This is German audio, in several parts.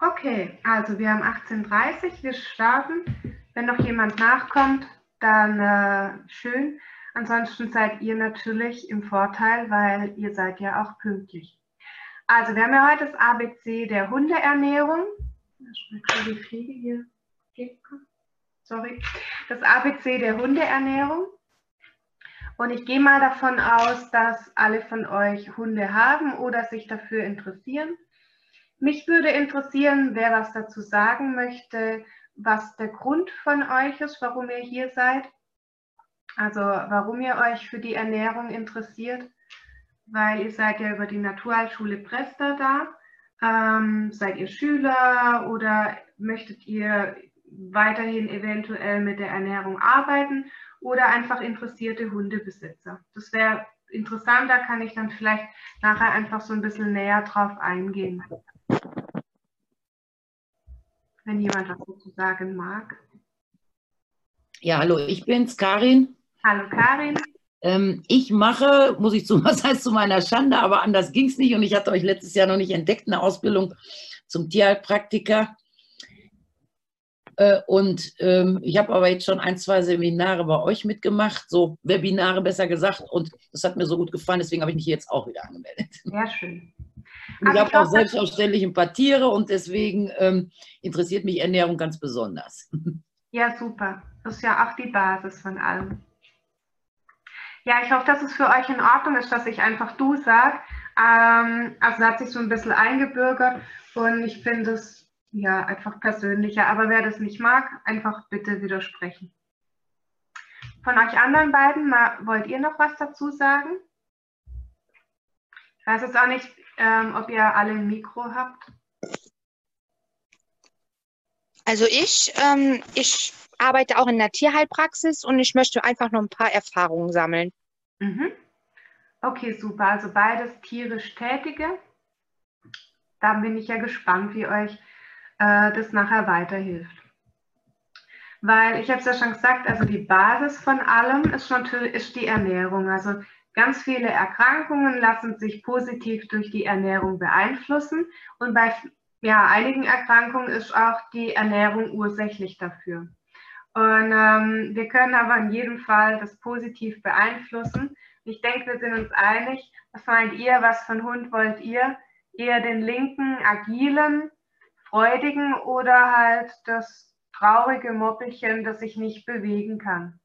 Okay, also wir haben 18.30 wir starten. Wenn noch jemand nachkommt, dann äh, schön. Ansonsten seid ihr natürlich im Vorteil, weil ihr seid ja auch pünktlich. Also wir haben ja heute das ABC der Hundeernährung. Sorry. Das ABC der Hundeernährung. Und ich gehe mal davon aus, dass alle von euch Hunde haben oder sich dafür interessieren. Mich würde interessieren, wer was dazu sagen möchte, was der Grund von euch ist, warum ihr hier seid. Also warum ihr euch für die Ernährung interessiert, weil ihr seid ja über die Naturheilschule Presta da. Ähm, seid ihr Schüler oder möchtet ihr weiterhin eventuell mit der Ernährung arbeiten oder einfach interessierte Hundebesitzer? Das wäre interessant, da kann ich dann vielleicht nachher einfach so ein bisschen näher drauf eingehen wenn jemand was dazu sagen mag. Ja, hallo, ich bin's, Karin. Hallo, Karin. Ähm, ich mache, muss ich zu, was heißt zu meiner Schande, aber anders ging es nicht und ich hatte euch letztes Jahr noch nicht entdeckt, eine Ausbildung zum Tierheilpraktiker. Äh, und ähm, ich habe aber jetzt schon ein, zwei Seminare bei euch mitgemacht, so Webinare besser gesagt, und das hat mir so gut gefallen, deswegen habe ich mich jetzt auch wieder angemeldet. Sehr schön. Ich habe auch selbstverständlich ein paar Tiere und deswegen ähm, interessiert mich Ernährung ganz besonders. Ja, super. Das ist ja auch die Basis von allem. Ja, ich hoffe, dass es für euch in Ordnung ist, dass ich einfach du sage. Ähm, also hat sich so ein bisschen eingebürgert und ich finde es ja einfach persönlicher. Aber wer das nicht mag, einfach bitte widersprechen. Von euch anderen beiden, mal, wollt ihr noch was dazu sagen? Ich weiß jetzt auch nicht, ähm, ob ihr alle ein Mikro habt. Also ich, ähm, ich arbeite auch in der Tierheilpraxis und ich möchte einfach noch ein paar Erfahrungen sammeln. Mhm. Okay, super. Also beides tierisch Tätige. Da bin ich ja gespannt, wie euch äh, das nachher weiterhilft. Weil ich habe es ja schon gesagt, also die Basis von allem ist natürlich ist die Ernährung. Also Ganz viele Erkrankungen lassen sich positiv durch die Ernährung beeinflussen und bei ja, einigen Erkrankungen ist auch die Ernährung ursächlich dafür. Und ähm, wir können aber in jedem Fall das positiv beeinflussen. Ich denke, wir sind uns einig. Was meint ihr? Was für einen Hund wollt ihr? Eher den linken, agilen, freudigen oder halt das traurige Moppelchen, das sich nicht bewegen kann?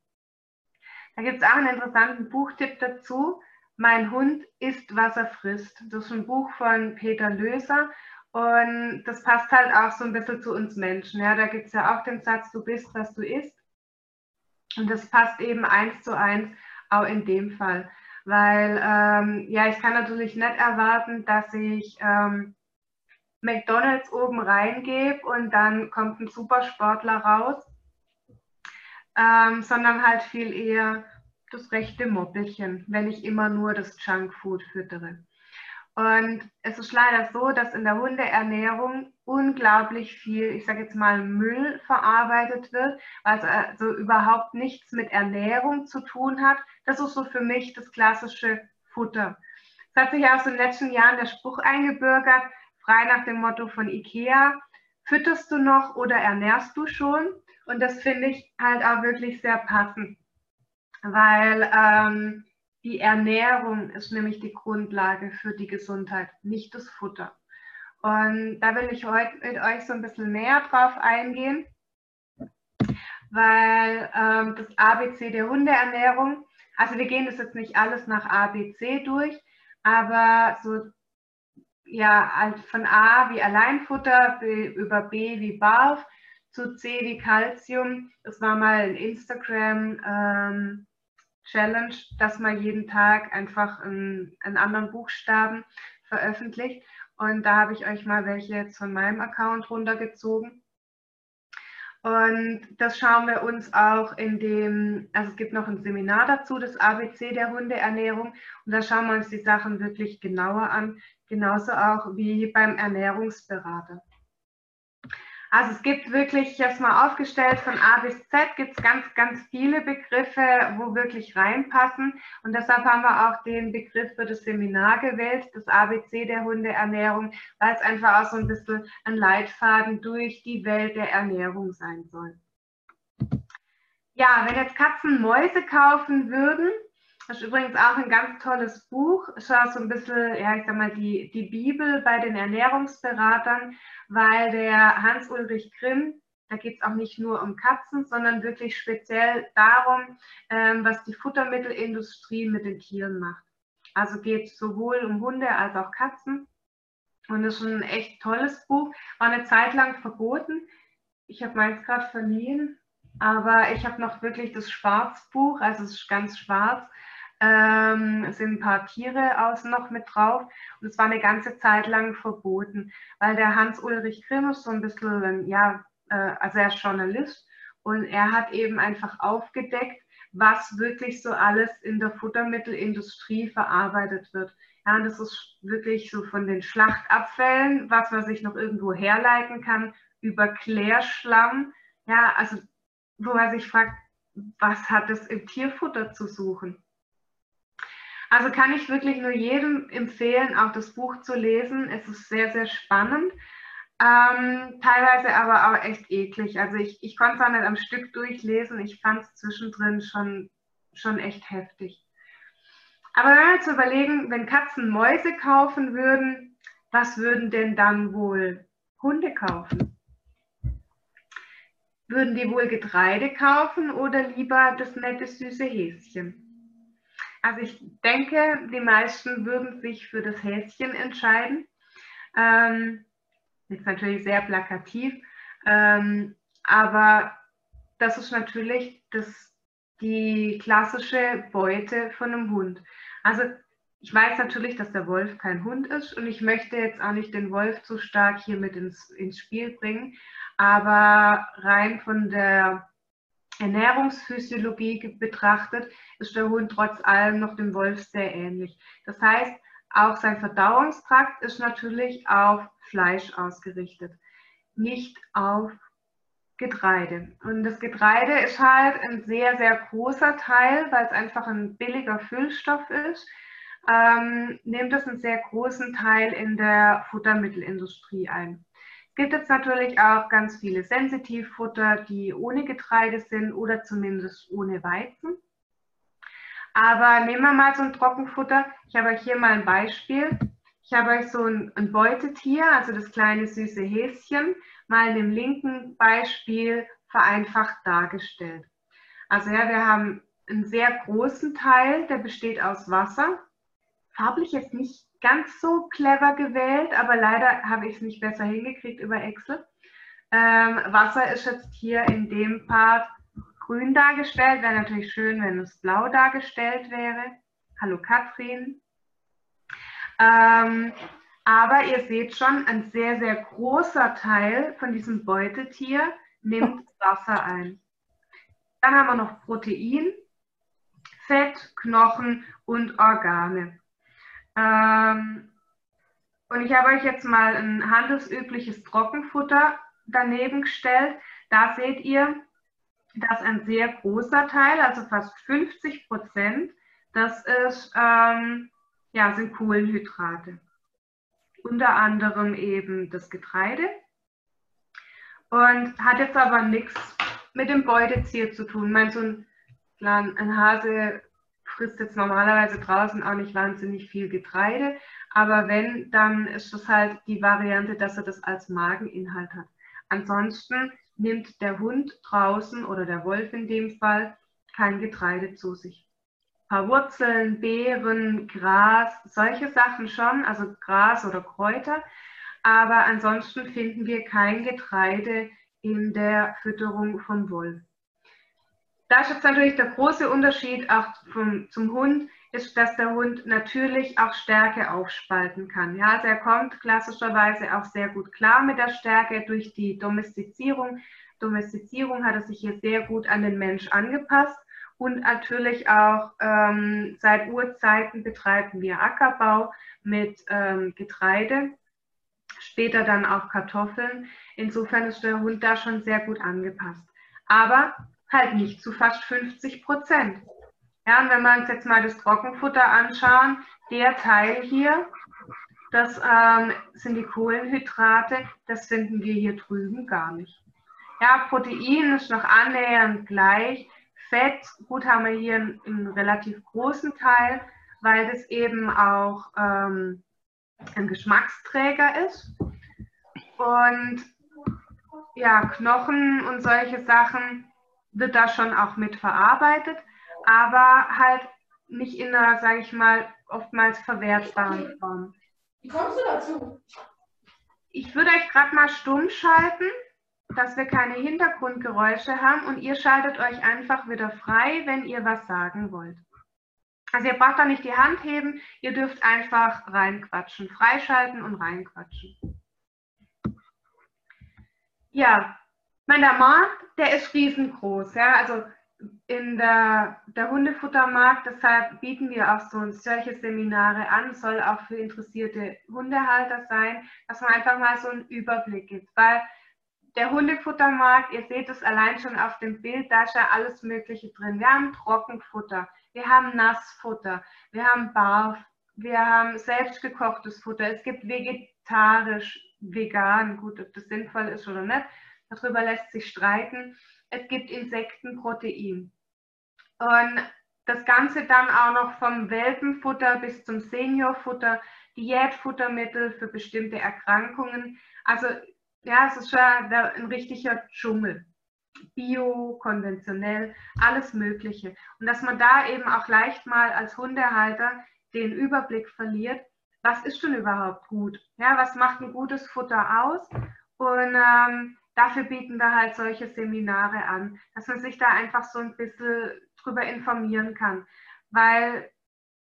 Da gibt es auch einen interessanten Buchtipp dazu. Mein Hund isst, was er frisst. Das ist ein Buch von Peter Löser und das passt halt auch so ein bisschen zu uns Menschen. Ja, da gibt es ja auch den Satz, du bist, was du isst. Und das passt eben eins zu eins auch in dem Fall. Weil, ähm, ja, ich kann natürlich nicht erwarten, dass ich ähm, McDonalds oben reingebe und dann kommt ein Supersportler raus ähm, sondern halt viel eher das rechte Moppelchen, wenn ich immer nur das Junkfood füttere. Und es ist leider so, dass in der Hundeernährung unglaublich viel, ich sage jetzt mal, Müll verarbeitet wird, was also überhaupt nichts mit Ernährung zu tun hat. Das ist so für mich das klassische Futter. Es hat sich aus den letzten Jahren der Spruch eingebürgert, frei nach dem Motto von IKEA, fütterst du noch oder ernährst du schon? Und das finde ich halt auch wirklich sehr passend, weil ähm, die Ernährung ist nämlich die Grundlage für die Gesundheit, nicht das Futter. Und da will ich heute mit euch so ein bisschen näher drauf eingehen, weil ähm, das ABC der Hundeernährung, also wir gehen das jetzt nicht alles nach ABC durch, aber so ja, halt von A wie Alleinfutter über B wie Barf zu C wie Calcium. Es war mal ein Instagram ähm, Challenge, dass man jeden Tag einfach einen, einen anderen Buchstaben veröffentlicht. Und da habe ich euch mal welche jetzt von meinem Account runtergezogen. Und das schauen wir uns auch in dem, also es gibt noch ein Seminar dazu, das ABC der Hundeernährung. Und da schauen wir uns die Sachen wirklich genauer an, genauso auch wie beim Ernährungsberater. Also es gibt wirklich, es mal aufgestellt, von A bis Z gibt es ganz, ganz viele Begriffe, wo wirklich reinpassen. Und deshalb haben wir auch den Begriff für das Seminar gewählt, das ABC der Hundeernährung, weil es einfach auch so ein bisschen ein Leitfaden durch die Welt der Ernährung sein soll. Ja, wenn jetzt Katzen Mäuse kaufen würden, das ist übrigens auch ein ganz tolles Buch. Schau so ein bisschen, ja, ich sag mal, die, die Bibel bei den Ernährungsberatern, weil der Hans-Ulrich Grimm, da geht es auch nicht nur um Katzen, sondern wirklich speziell darum, ähm, was die Futtermittelindustrie mit den Tieren macht. Also geht sowohl um Hunde als auch Katzen. Und ist ein echt tolles Buch. War eine Zeit lang verboten. Ich habe meins gerade verliehen, aber ich habe noch wirklich das Schwarzbuch, also es ist ganz schwarz ähm, sind ein paar Tiere außen noch mit drauf und es war eine ganze Zeit lang verboten, weil der Hans-Ulrich Grimm ist so ein bisschen, ja, äh, also er ist Journalist und er hat eben einfach aufgedeckt, was wirklich so alles in der Futtermittelindustrie verarbeitet wird. Ja, und das ist wirklich so von den Schlachtabfällen, was man sich noch irgendwo herleiten kann, über Klärschlamm. Ja, also wo man sich fragt, was hat es im Tierfutter zu suchen? Also kann ich wirklich nur jedem empfehlen, auch das Buch zu lesen. Es ist sehr, sehr spannend. Ähm, teilweise aber auch echt eklig. Also ich, ich konnte es auch nicht am Stück durchlesen. Ich fand es zwischendrin schon, schon echt heftig. Aber wenn wir jetzt überlegen, wenn Katzen Mäuse kaufen würden, was würden denn dann wohl Hunde kaufen? Würden die wohl Getreide kaufen oder lieber das nette süße Häschen? Also ich denke, die meisten würden sich für das Häschen entscheiden. Ähm, ist natürlich sehr plakativ, ähm, aber das ist natürlich das, die klassische Beute von einem Hund. Also ich weiß natürlich, dass der Wolf kein Hund ist und ich möchte jetzt auch nicht den Wolf zu stark hier mit ins, ins Spiel bringen, aber rein von der Ernährungsphysiologie betrachtet, ist der Hund trotz allem noch dem Wolf sehr ähnlich. Das heißt, auch sein Verdauungstrakt ist natürlich auf Fleisch ausgerichtet, nicht auf Getreide. Und das Getreide ist halt ein sehr, sehr großer Teil, weil es einfach ein billiger Füllstoff ist, ähm, nimmt es einen sehr großen Teil in der Futtermittelindustrie ein gibt jetzt natürlich auch ganz viele Sensitivfutter, die ohne Getreide sind oder zumindest ohne Weizen. Aber nehmen wir mal so ein Trockenfutter. Ich habe euch hier mal ein Beispiel. Ich habe euch so ein, ein Beutetier, also das kleine süße Häschen, mal in dem linken Beispiel vereinfacht dargestellt. Also ja, wir haben einen sehr großen Teil, der besteht aus Wasser. Farblich jetzt nicht ganz so clever gewählt, aber leider habe ich es nicht besser hingekriegt über Excel. Ähm, Wasser ist jetzt hier in dem Part grün dargestellt. Wäre natürlich schön, wenn es blau dargestellt wäre. Hallo Katrin. Ähm, aber ihr seht schon, ein sehr, sehr großer Teil von diesem Beutetier nimmt Wasser ein. Dann haben wir noch Protein, Fett, Knochen und Organe. Ähm, und ich habe euch jetzt mal ein handelsübliches Trockenfutter daneben gestellt. Da seht ihr, dass ein sehr großer Teil, also fast 50 Prozent, das ist, ähm, ja, sind Kohlenhydrate. Unter anderem eben das Getreide. Und hat jetzt aber nichts mit dem Beutetier zu tun. Ich meine, so ein, ein Hase frisst jetzt normalerweise draußen auch nicht wahnsinnig viel Getreide, aber wenn, dann ist das halt die Variante, dass er das als Mageninhalt hat. Ansonsten nimmt der Hund draußen oder der Wolf in dem Fall kein Getreide zu sich. Ein paar Wurzeln, Beeren, Gras, solche Sachen schon, also Gras oder Kräuter, aber ansonsten finden wir kein Getreide in der Fütterung vom Wolf. Da ist jetzt natürlich der große Unterschied auch vom, zum Hund, ist, dass der Hund natürlich auch Stärke aufspalten kann. Ja, also er kommt klassischerweise auch sehr gut klar mit der Stärke durch die Domestizierung. Domestizierung hat er sich hier sehr gut an den Mensch angepasst und natürlich auch ähm, seit Urzeiten betreiben wir Ackerbau mit ähm, Getreide. später dann auch Kartoffeln. Insofern ist der Hund da schon sehr gut angepasst. Aber halt nicht zu fast 50 Prozent. Ja, und wenn wir uns jetzt mal das Trockenfutter anschauen, der Teil hier, das ähm, sind die Kohlenhydrate, das finden wir hier drüben gar nicht. Ja, Protein ist noch annähernd gleich. Fett, gut, haben wir hier einen, einen relativ großen Teil, weil das eben auch ähm, ein Geschmacksträger ist. Und ja, Knochen und solche Sachen wird da schon auch mit verarbeitet, aber halt nicht in einer, sage ich mal, oftmals verwertbaren Form. Wie kommst du dazu? Ich würde euch gerade mal stumm schalten, dass wir keine Hintergrundgeräusche haben und ihr schaltet euch einfach wieder frei, wenn ihr was sagen wollt. Also ihr braucht da nicht die Hand heben, ihr dürft einfach reinquatschen, freischalten und reinquatschen. Ja, mein der Markt, der ist riesengroß. Ja? Also in der, der Hundefuttermarkt, deshalb bieten wir auch so solche Seminare an, soll auch für interessierte Hundehalter sein, dass man einfach mal so einen Überblick gibt. Weil der Hundefuttermarkt, ihr seht es allein schon auf dem Bild, da ist ja alles Mögliche drin. Wir haben Trockenfutter, wir haben Nassfutter, wir haben Barf, wir haben selbstgekochtes Futter, es gibt vegetarisch, vegan, gut, ob das sinnvoll ist oder nicht, darüber lässt sich streiten. Es gibt Insektenprotein. Und das Ganze dann auch noch vom Welpenfutter bis zum Seniorfutter, Diätfuttermittel für bestimmte Erkrankungen. Also ja, es ist schon ein richtiger Dschungel. Bio, konventionell, alles Mögliche. Und dass man da eben auch leicht mal als Hundehalter den Überblick verliert, was ist denn überhaupt gut? Ja, was macht ein gutes Futter aus? Und ähm, dafür bieten wir halt solche Seminare an, dass man sich da einfach so ein bisschen drüber informieren kann. Weil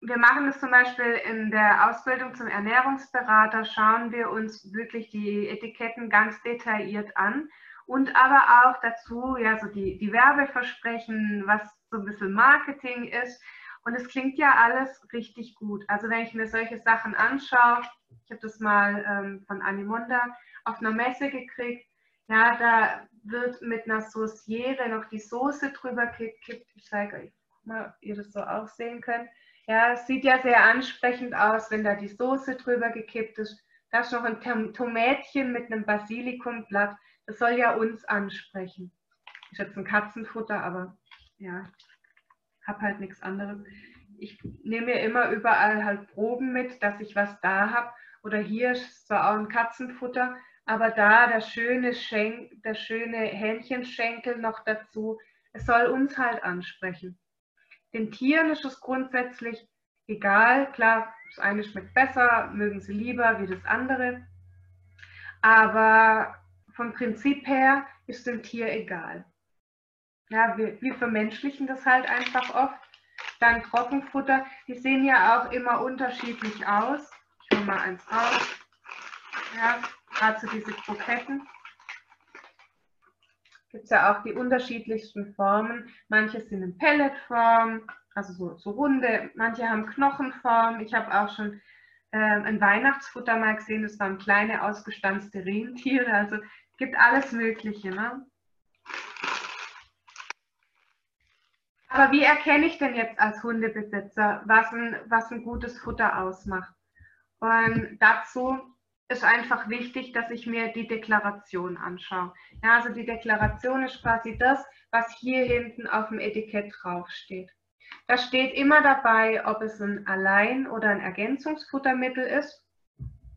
wir machen das zum Beispiel in der Ausbildung zum Ernährungsberater, schauen wir uns wirklich die Etiketten ganz detailliert an und aber auch dazu, ja, so die, die Werbeversprechen, was so ein bisschen Marketing ist. Und es klingt ja alles richtig gut. Also wenn ich mir solche Sachen anschaue, ich habe das mal ähm, von Animonda auf einer Messe gekriegt, ja, da wird mit einer Sauciere noch die Soße drüber gekippt. Ich zeige euch mal, ob ihr das so auch sehen könnt. Ja, sieht ja sehr ansprechend aus, wenn da die Soße drüber gekippt ist. Da ist noch ein Tomätchen mit einem Basilikumblatt. Das soll ja uns ansprechen. Ist jetzt ein Katzenfutter, aber ja, habe halt nichts anderes. Ich nehme mir immer überall halt Proben mit, dass ich was da habe. Oder hier ist zwar auch ein Katzenfutter, aber da der schöne, Schenk, der schöne Hähnchenschenkel noch dazu. Es soll uns halt ansprechen. Den Tieren ist es grundsätzlich egal. Klar, das eine schmeckt besser, mögen sie lieber wie das andere. Aber vom Prinzip her ist dem Tier egal. Ja, wir, wir vermenschlichen das halt einfach oft. Dann Trockenfutter, die sehen ja auch immer unterschiedlich aus. Ich hole mal eins raus. Ja, gerade so diese Kroketten gibt es ja auch die unterschiedlichsten Formen. Manche sind in Pelletform, also so, so runde, manche haben Knochenform. Ich habe auch schon äh, ein Weihnachtsfutter mal gesehen, das waren kleine ausgestanzte Rentiere. Also gibt alles Mögliche. Ne? Aber wie erkenne ich denn jetzt als Hundebesitzer, was ein, was ein gutes Futter ausmacht? Und dazu ist einfach wichtig, dass ich mir die Deklaration anschaue. Ja, also die Deklaration ist quasi das, was hier hinten auf dem Etikett draufsteht. Da steht immer dabei, ob es ein Allein- oder ein Ergänzungsfuttermittel ist.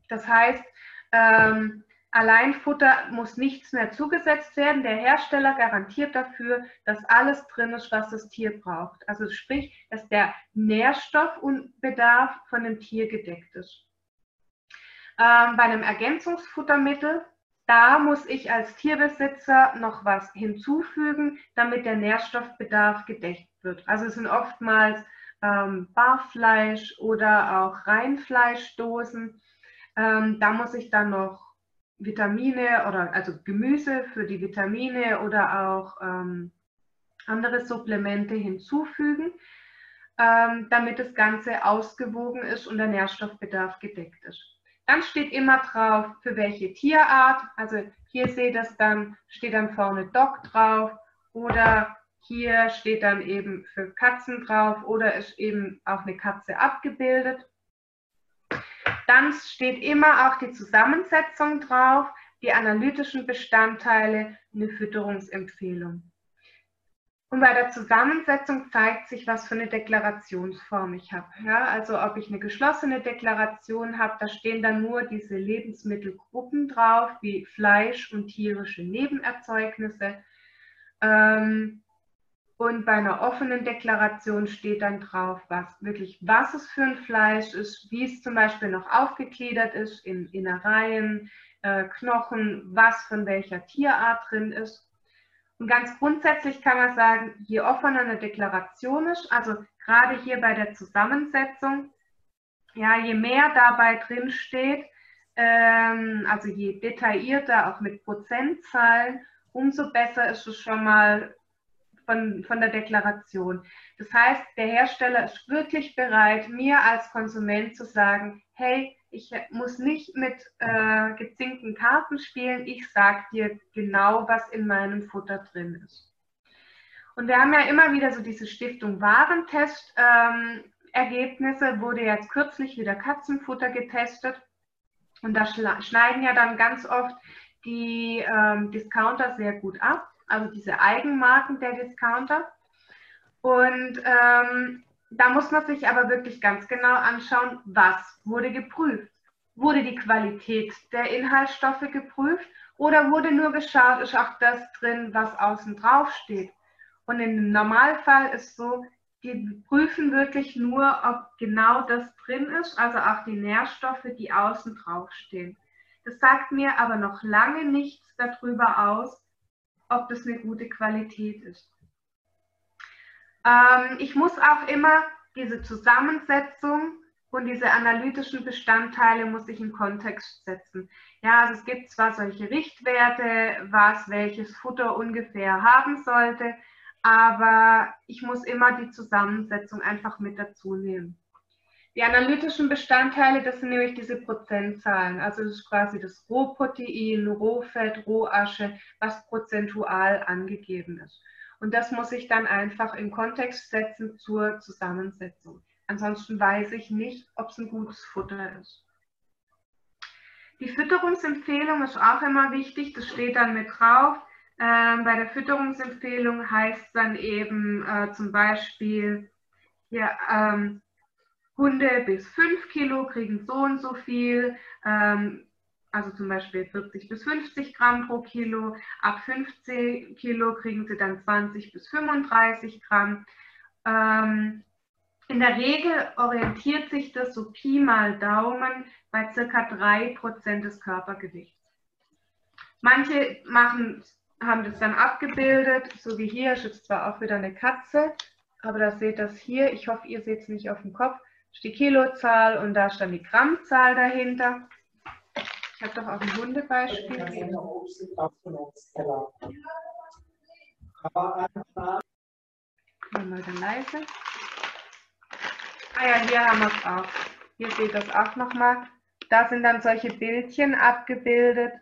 Das heißt, ähm, Alleinfutter muss nichts mehr zugesetzt werden. Der Hersteller garantiert dafür, dass alles drin ist, was das Tier braucht. Also sprich, dass der Nährstoffbedarf von dem Tier gedeckt ist. Ähm, bei einem Ergänzungsfuttermittel, da muss ich als Tierbesitzer noch was hinzufügen, damit der Nährstoffbedarf gedeckt wird. Also es sind oftmals ähm, Barfleisch oder auch Reinfleischdosen. Ähm, da muss ich dann noch Vitamine oder also Gemüse für die Vitamine oder auch ähm, andere Supplemente hinzufügen, ähm, damit das Ganze ausgewogen ist und der Nährstoffbedarf gedeckt ist. Dann steht immer drauf, für welche Tierart. Also hier seht ihr dann, steht dann vorne Dog drauf oder hier steht dann eben für Katzen drauf oder ist eben auch eine Katze abgebildet. Dann steht immer auch die Zusammensetzung drauf, die analytischen Bestandteile, eine Fütterungsempfehlung. Und bei der Zusammensetzung zeigt sich, was für eine Deklarationsform ich habe. Ja, also ob ich eine geschlossene Deklaration habe, da stehen dann nur diese Lebensmittelgruppen drauf, wie Fleisch und tierische Nebenerzeugnisse. Ähm, und bei einer offenen Deklaration steht dann drauf, was wirklich, was es für ein Fleisch ist, wie es zum Beispiel noch aufgegliedert ist in Innereien, äh, Knochen, was von welcher Tierart drin ist. Und ganz grundsätzlich kann man sagen, je offener eine Deklaration ist, also gerade hier bei der Zusammensetzung, ja, je mehr dabei drin steht, ähm, also je detaillierter auch mit Prozentzahlen, umso besser ist es schon mal von, von der Deklaration. Das heißt, der Hersteller ist wirklich bereit, mir als Konsument zu sagen, hey, ich muss nicht mit äh, gezinkten Karten spielen, ich sage dir genau, was in meinem Futter drin ist. Und wir haben ja immer wieder so diese Stiftung Warentest. Ähm, Ergebnisse wurde jetzt kürzlich wieder Katzenfutter getestet. Und da schneiden ja dann ganz oft die ähm, Discounter sehr gut ab also diese Eigenmarken der Discounter. Und ähm, da muss man sich aber wirklich ganz genau anschauen, was wurde geprüft. Wurde die Qualität der Inhaltsstoffe geprüft oder wurde nur geschaut, ist auch das drin, was außen drauf steht? Und im Normalfall ist so, die prüfen wirklich nur, ob genau das drin ist, also auch die Nährstoffe, die außen drauf stehen. Das sagt mir aber noch lange nichts darüber aus, ob das eine gute Qualität ist. Ähm, ich muss auch immer diese Zusammensetzung und diese analytischen Bestandteile muss ich in Kontext setzen. Ja, also es gibt zwar solche Richtwerte, was welches Futter ungefähr haben sollte, aber ich muss immer die Zusammensetzung einfach mit dazu nehmen. Die analytischen Bestandteile, das sind nämlich diese Prozentzahlen. Also das ist quasi das Rohprotein, Rohfett, Rohasche, was prozentual angegeben ist. Und das muss ich dann einfach in Kontext setzen zur Zusammensetzung. Ansonsten weiß ich nicht, ob es ein gutes Futter ist. Die Fütterungsempfehlung ist auch immer wichtig, das steht dann mit drauf. Ähm, bei der Fütterungsempfehlung heißt dann eben äh, zum Beispiel hier, ähm, Hunde bis 5 Kilo kriegen so und so viel, ähm, also zum Beispiel 40 bis 50 Gramm pro Kilo. Ab 15 Kilo kriegen sie dann 20 bis 35 Gramm. Ähm, in der Regel orientiert sich das so Pi mal Daumen bei circa 3% des Körpergewichts. Manche machen, haben das dann abgebildet, so wie hier, ist jetzt zwar auch wieder eine Katze, aber da seht ihr das hier. Ich hoffe, ihr seht es nicht auf dem Kopf ist die Kilozahl und da stand die Grammzahl dahinter. Ich habe doch auch ein Hundebeispiel. Mal dann leise. Ah ja, hier haben wir es auch. Hier seht ihr das auch nochmal. Da sind dann solche Bildchen abgebildet.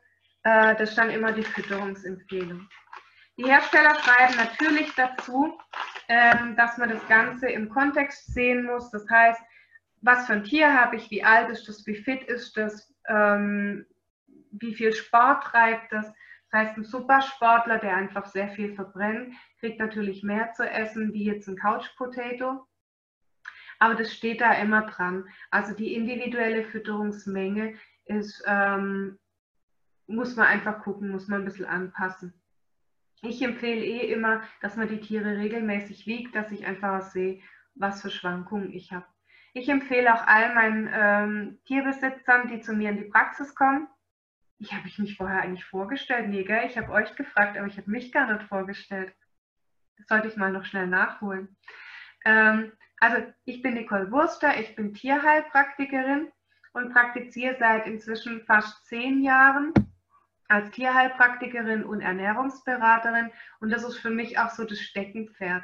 Äh, das stand immer die Fütterungsempfehlung. Die Hersteller schreiben natürlich dazu, ähm, dass man das Ganze im Kontext sehen muss. Das heißt, was für ein Tier habe ich, wie alt ist das, wie fit ist das, ähm, wie viel Sport treibt das. Das heißt, ein Supersportler, der einfach sehr viel verbrennt, kriegt natürlich mehr zu essen wie jetzt ein Couch Potato. Aber das steht da immer dran. Also die individuelle Fütterungsmenge ist, ähm, muss man einfach gucken, muss man ein bisschen anpassen. Ich empfehle eh immer, dass man die Tiere regelmäßig wiegt, dass ich einfach sehe, was für Schwankungen ich habe. Ich empfehle auch all meinen ähm, Tierbesitzern, die zu mir in die Praxis kommen. Ich habe mich vorher eigentlich vorgestellt. Nee, gell? Ich habe euch gefragt, aber ich habe mich gar nicht vorgestellt. Das sollte ich mal noch schnell nachholen. Ähm, also ich bin Nicole Wurster, ich bin Tierheilpraktikerin und praktiziere seit inzwischen fast zehn Jahren als Tierheilpraktikerin und Ernährungsberaterin. Und das ist für mich auch so das Steckenpferd.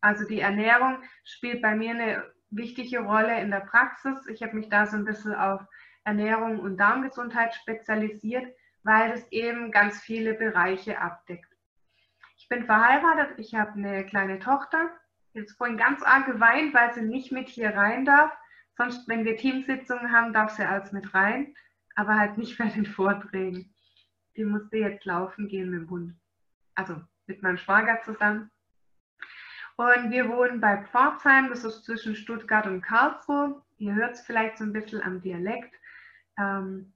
Also die Ernährung spielt bei mir eine wichtige Rolle in der Praxis. Ich habe mich da so ein bisschen auf Ernährung und Darmgesundheit spezialisiert, weil es eben ganz viele Bereiche abdeckt. Ich bin verheiratet, ich habe eine kleine Tochter. Jetzt vorhin ganz arg geweint, weil sie nicht mit hier rein darf. Sonst, wenn wir Teamsitzungen haben, darf sie alles mit rein, aber halt nicht bei den Vorträgen. Die musste jetzt laufen gehen mit dem Hund. Also mit meinem Schwager zusammen. Und wir wohnen bei Pforzheim, das ist zwischen Stuttgart und Karlsruhe. Ihr hört es vielleicht so ein bisschen am Dialekt, ähm,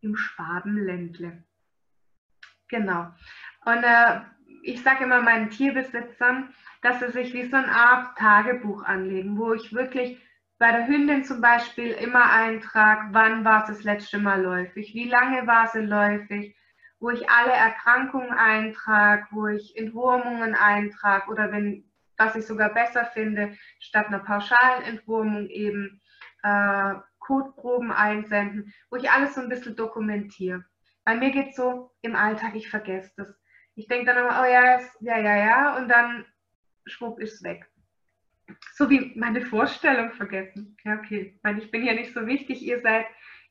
im Schwabenländle. Genau. Und äh, ich sage immer meinen Tierbesitzern, dass sie sich wie so eine Art Tagebuch anlegen, wo ich wirklich bei der Hündin zum Beispiel immer eintrage, wann war es das letzte Mal läufig, wie lange war sie läufig, wo ich alle Erkrankungen eintrage, wo ich Entwurmungen eintrage oder wenn, was ich sogar besser finde, statt einer pauschalen Entwurmung eben äh, Codeproben einsenden, wo ich alles so ein bisschen dokumentiere. Bei mir geht es so im Alltag, ich vergesse das. Ich denke dann immer, oh ja, ja, ja, ja, und dann schwupp ist es weg. So wie meine Vorstellung vergessen. Ja, okay. Ich meine, ich bin ja nicht so wichtig. Ihr seid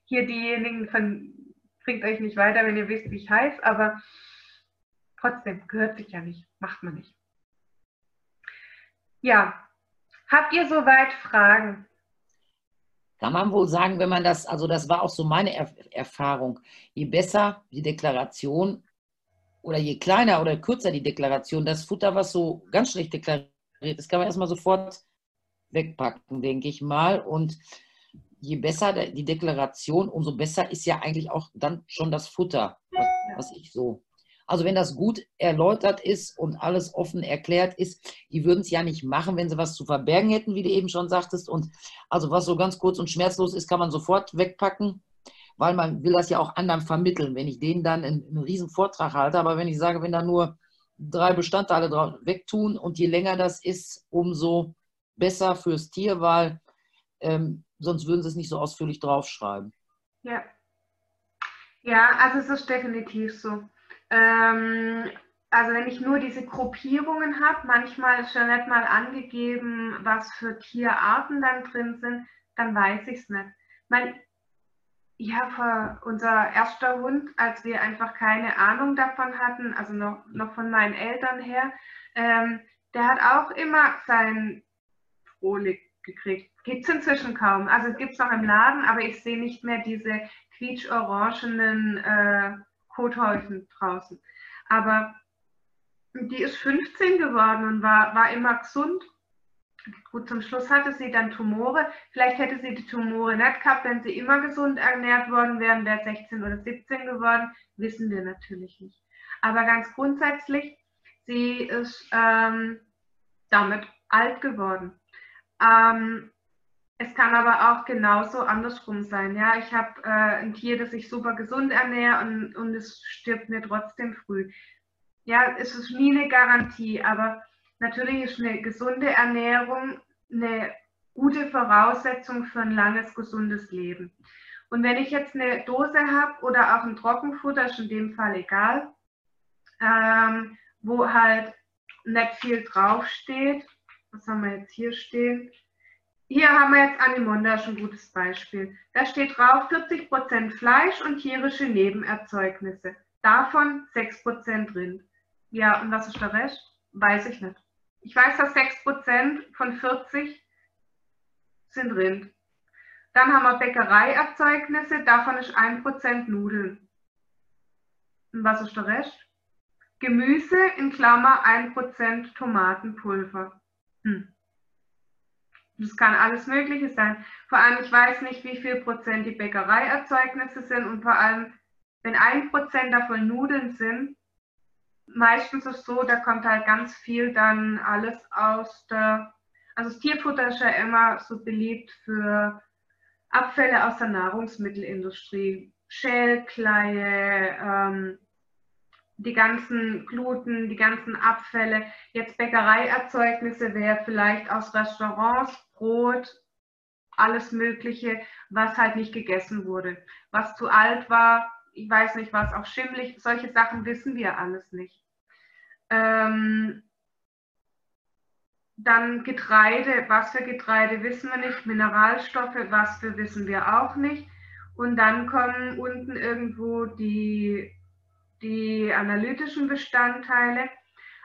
hier diejenigen, von, bringt euch nicht weiter, wenn ihr wisst, wie ich heiße, aber trotzdem gehört sich ja nicht. Macht man nicht. Ja. Habt ihr soweit Fragen? Kann man wohl sagen, wenn man das, also das war auch so meine Erfahrung, je besser die Deklaration oder je kleiner oder kürzer die Deklaration, das Futter, was so ganz schlecht deklariert ist, kann man erstmal sofort wegpacken, denke ich mal. Und je besser die Deklaration, umso besser ist ja eigentlich auch dann schon das Futter, was, was ich so. Also wenn das gut erläutert ist und alles offen erklärt ist, die würden es ja nicht machen, wenn sie was zu verbergen hätten, wie du eben schon sagtest. Und also was so ganz kurz und schmerzlos ist, kann man sofort wegpacken weil man will das ja auch anderen vermitteln. Wenn ich denen dann einen, einen riesen Vortrag halte, aber wenn ich sage, wenn da nur drei Bestandteile drauf wegtun und je länger das ist, umso besser fürs Tier, weil ähm, sonst würden sie es nicht so ausführlich draufschreiben. Ja. Ja, also es ist definitiv so. Ähm, also wenn ich nur diese Gruppierungen habe, manchmal ist schon nicht mal angegeben, was für Tierarten dann drin sind, dann weiß ich es nicht. Mein, ja, für unser erster Hund, als wir einfach keine Ahnung davon hatten, also noch, noch von meinen Eltern her, ähm, der hat auch immer sein Frohlich gekriegt. Gibt es inzwischen kaum. Also gibt es noch im Laden, aber ich sehe nicht mehr diese quietsch-orangenen äh, Kothäufen draußen. Aber die ist 15 geworden und war, war immer gesund Gut, zum Schluss hatte sie dann Tumore. Vielleicht hätte sie die Tumore nicht gehabt, wenn sie immer gesund ernährt worden wären, wäre 16 oder 17 geworden. Wissen wir natürlich nicht. Aber ganz grundsätzlich, sie ist ähm, damit alt geworden. Ähm, es kann aber auch genauso andersrum sein. Ja, ich habe äh, ein Tier, das sich super gesund ernährt und, und es stirbt mir trotzdem früh. Ja, es ist nie eine Garantie, aber Natürlich ist eine gesunde Ernährung eine gute Voraussetzung für ein langes, gesundes Leben. Und wenn ich jetzt eine Dose habe oder auch ein Trockenfutter, ist in dem Fall egal, ähm, wo halt nicht viel draufsteht. Was haben wir jetzt hier stehen? Hier haben wir jetzt Animonda, schon ein gutes Beispiel. Da steht drauf 40% Fleisch und tierische Nebenerzeugnisse. Davon 6% Rind. Ja, und was ist der Rest? Weiß ich nicht. Ich weiß, dass 6% von 40 sind Rind. Dann haben wir Bäckereierzeugnisse, davon ist 1% Nudeln. Und was ist der Rest? Gemüse in Klammer 1% Tomatenpulver. Hm. Das kann alles Mögliche sein. Vor allem, ich weiß nicht, wie viel Prozent die Bäckereierzeugnisse sind und vor allem, wenn 1% davon Nudeln sind, meistens ist es so, da kommt halt ganz viel dann alles aus der, also das Tierfutter ist ja immer so beliebt für Abfälle aus der Nahrungsmittelindustrie, Schälkleie, ähm, die ganzen Gluten, die ganzen Abfälle. Jetzt Bäckereierzeugnisse wäre vielleicht aus Restaurants, Brot, alles Mögliche, was halt nicht gegessen wurde. Was zu alt war, ich weiß nicht was, auch schimmlig, solche Sachen wissen wir alles nicht. Ähm, dann Getreide, was für Getreide wissen wir nicht, Mineralstoffe, was für wissen wir auch nicht. Und dann kommen unten irgendwo die, die analytischen Bestandteile.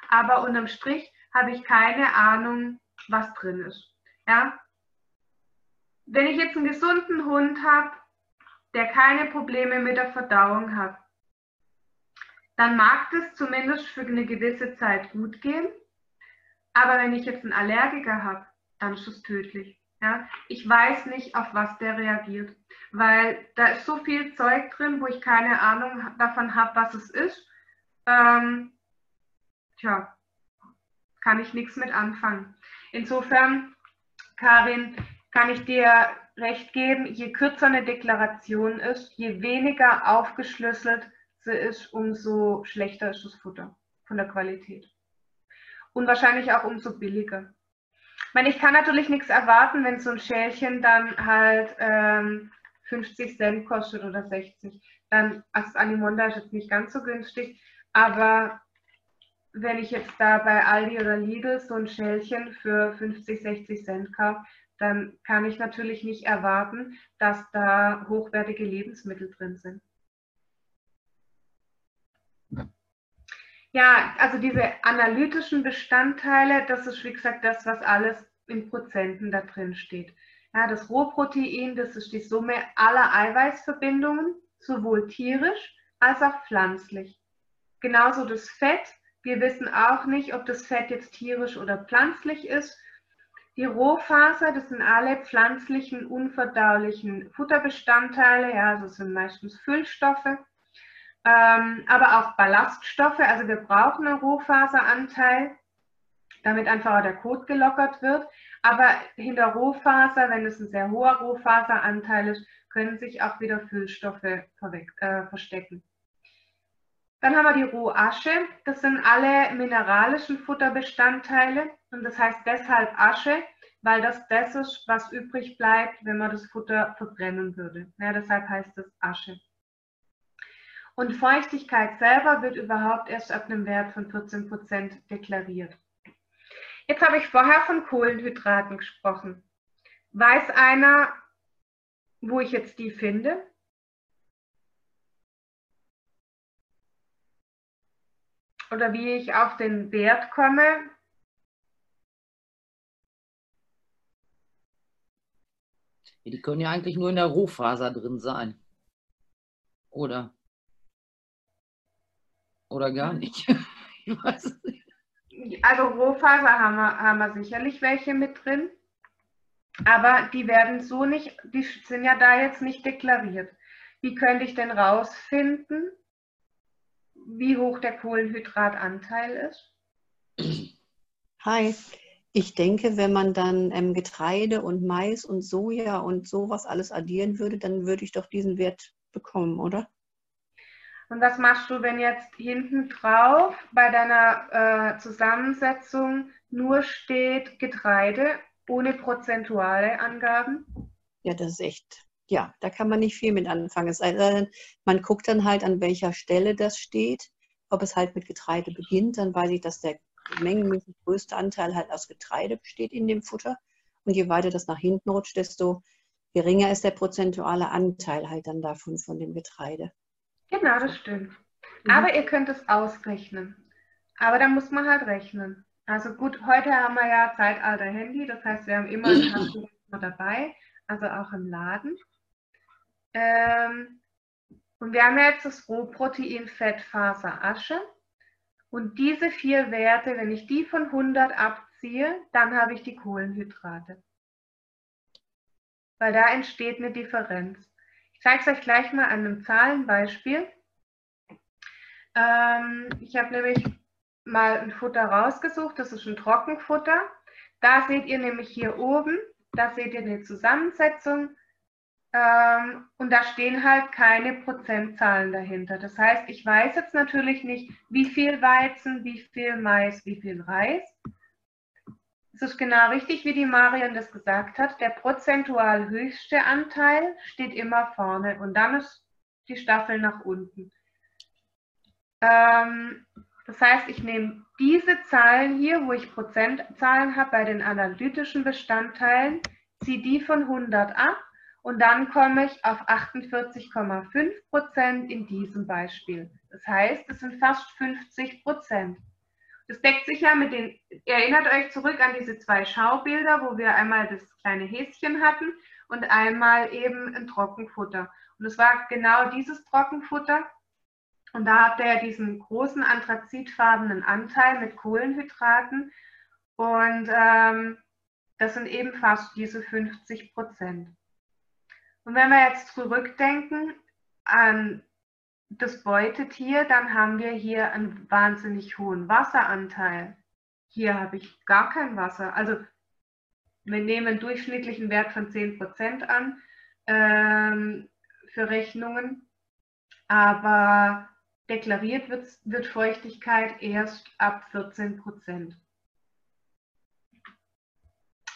Aber unterm Strich habe ich keine Ahnung, was drin ist. Ja? Wenn ich jetzt einen gesunden Hund habe, der keine Probleme mit der Verdauung hat, dann mag das zumindest für eine gewisse Zeit gut gehen. Aber wenn ich jetzt einen Allergiker habe, dann ist es tödlich. Ja? Ich weiß nicht, auf was der reagiert, weil da ist so viel Zeug drin, wo ich keine Ahnung davon habe, was es ist. Ähm, tja, kann ich nichts mit anfangen. Insofern, Karin, kann ich dir recht geben, je kürzer eine Deklaration ist, je weniger aufgeschlüsselt sie ist, umso schlechter ist das Futter von der Qualität. Und wahrscheinlich auch umso billiger. Ich meine, ich kann natürlich nichts erwarten, wenn so ein Schälchen dann halt ähm, 50 Cent kostet oder 60. Dann, als Animonda ist jetzt nicht ganz so günstig, aber wenn ich jetzt da bei Aldi oder Lidl so ein Schälchen für 50, 60 Cent kaufe, dann kann ich natürlich nicht erwarten, dass da hochwertige Lebensmittel drin sind. Ja, also diese analytischen Bestandteile, das ist wie gesagt das, was alles in Prozenten da drin steht. Ja, das Rohprotein, das ist die Summe aller Eiweißverbindungen, sowohl tierisch als auch pflanzlich. Genauso das Fett. Wir wissen auch nicht, ob das Fett jetzt tierisch oder pflanzlich ist. Die Rohfaser, das sind alle pflanzlichen, unverdaulichen Futterbestandteile, ja, das sind meistens Füllstoffe ähm, aber auch Ballaststoffe. Also wir brauchen einen Rohfaseranteil, damit einfach auch der Kot gelockert wird. Aber hinter Rohfaser, wenn es ein sehr hoher Rohfaseranteil ist, können sich auch wieder Füllstoffe äh, verstecken. Dann haben wir die Rohasche. Das sind alle mineralischen Futterbestandteile und das heißt deshalb Asche, weil das das ist, was übrig bleibt, wenn man das Futter verbrennen würde. Ja, deshalb heißt es Asche. Und Feuchtigkeit selber wird überhaupt erst ab einem Wert von 14 Prozent deklariert. Jetzt habe ich vorher von Kohlenhydraten gesprochen. Weiß einer, wo ich jetzt die finde? Oder wie ich auf den Wert komme? Die können ja eigentlich nur in der Rohfaser drin sein. Oder? Oder gar nicht? ich weiß es nicht. Also Rohfaser haben wir, haben wir sicherlich welche mit drin. Aber die werden so nicht, die sind ja da jetzt nicht deklariert. Wie könnte ich denn rausfinden, wie hoch der Kohlenhydratanteil ist? Hi, ich denke, wenn man dann ähm, Getreide und Mais und Soja und sowas alles addieren würde, dann würde ich doch diesen Wert bekommen, oder? Und was machst du, wenn jetzt hinten drauf bei deiner äh, Zusammensetzung nur steht Getreide ohne prozentuale Angaben? Ja, das ist echt, ja, da kann man nicht viel mit anfangen. Denn, man guckt dann halt, an welcher Stelle das steht. Ob es halt mit Getreide beginnt, dann weiß ich, dass der mengenmäßig größte Anteil halt aus Getreide besteht in dem Futter. Und je weiter das nach hinten rutscht, desto geringer ist der prozentuale Anteil halt dann davon von dem Getreide. Genau, das stimmt. Mhm. Aber ihr könnt es ausrechnen. Aber da muss man halt rechnen. Also gut, heute haben wir ja Zeitalter Handy, das heißt, wir haben immer ein Taschenrechner dabei, also auch im Laden. Ähm, und wir haben jetzt das Rohprotein, Fett, Faser, Asche. Und diese vier Werte, wenn ich die von 100 abziehe, dann habe ich die Kohlenhydrate. Weil da entsteht eine Differenz. Ich zeige es euch gleich mal an einem Zahlenbeispiel. Ähm, ich habe nämlich mal ein Futter rausgesucht, das ist ein Trockenfutter. Da seht ihr nämlich hier oben, da seht ihr eine Zusammensetzung ähm, und da stehen halt keine Prozentzahlen dahinter. Das heißt, ich weiß jetzt natürlich nicht, wie viel Weizen, wie viel Mais, wie viel Reis. Es ist genau richtig, wie die Marion das gesagt hat. Der prozentual höchste Anteil steht immer vorne und dann ist die Staffel nach unten. Ähm, das heißt, ich nehme diese Zahlen hier, wo ich Prozentzahlen habe bei den analytischen Bestandteilen, ziehe die von 100 ab Und dann komme ich auf 48,5 Prozent in diesem Beispiel. Das heißt, es sind fast 50 Prozent. Das deckt sich ja mit den, erinnert euch zurück an diese zwei Schaubilder, wo wir einmal das kleine Häschen hatten und einmal eben ein Trockenfutter. Und es war genau dieses Trockenfutter. Und da habt ihr ja diesen großen anthrazitfarbenen Anteil mit Kohlenhydraten. Und ähm, das sind eben fast diese 50 Prozent. Und wenn wir jetzt zurückdenken an das Beutetier, dann haben wir hier einen wahnsinnig hohen Wasseranteil. Hier habe ich gar kein Wasser. Also wir nehmen einen durchschnittlichen Wert von 10% an ähm, für Rechnungen, aber deklariert wird, wird Feuchtigkeit erst ab 14%.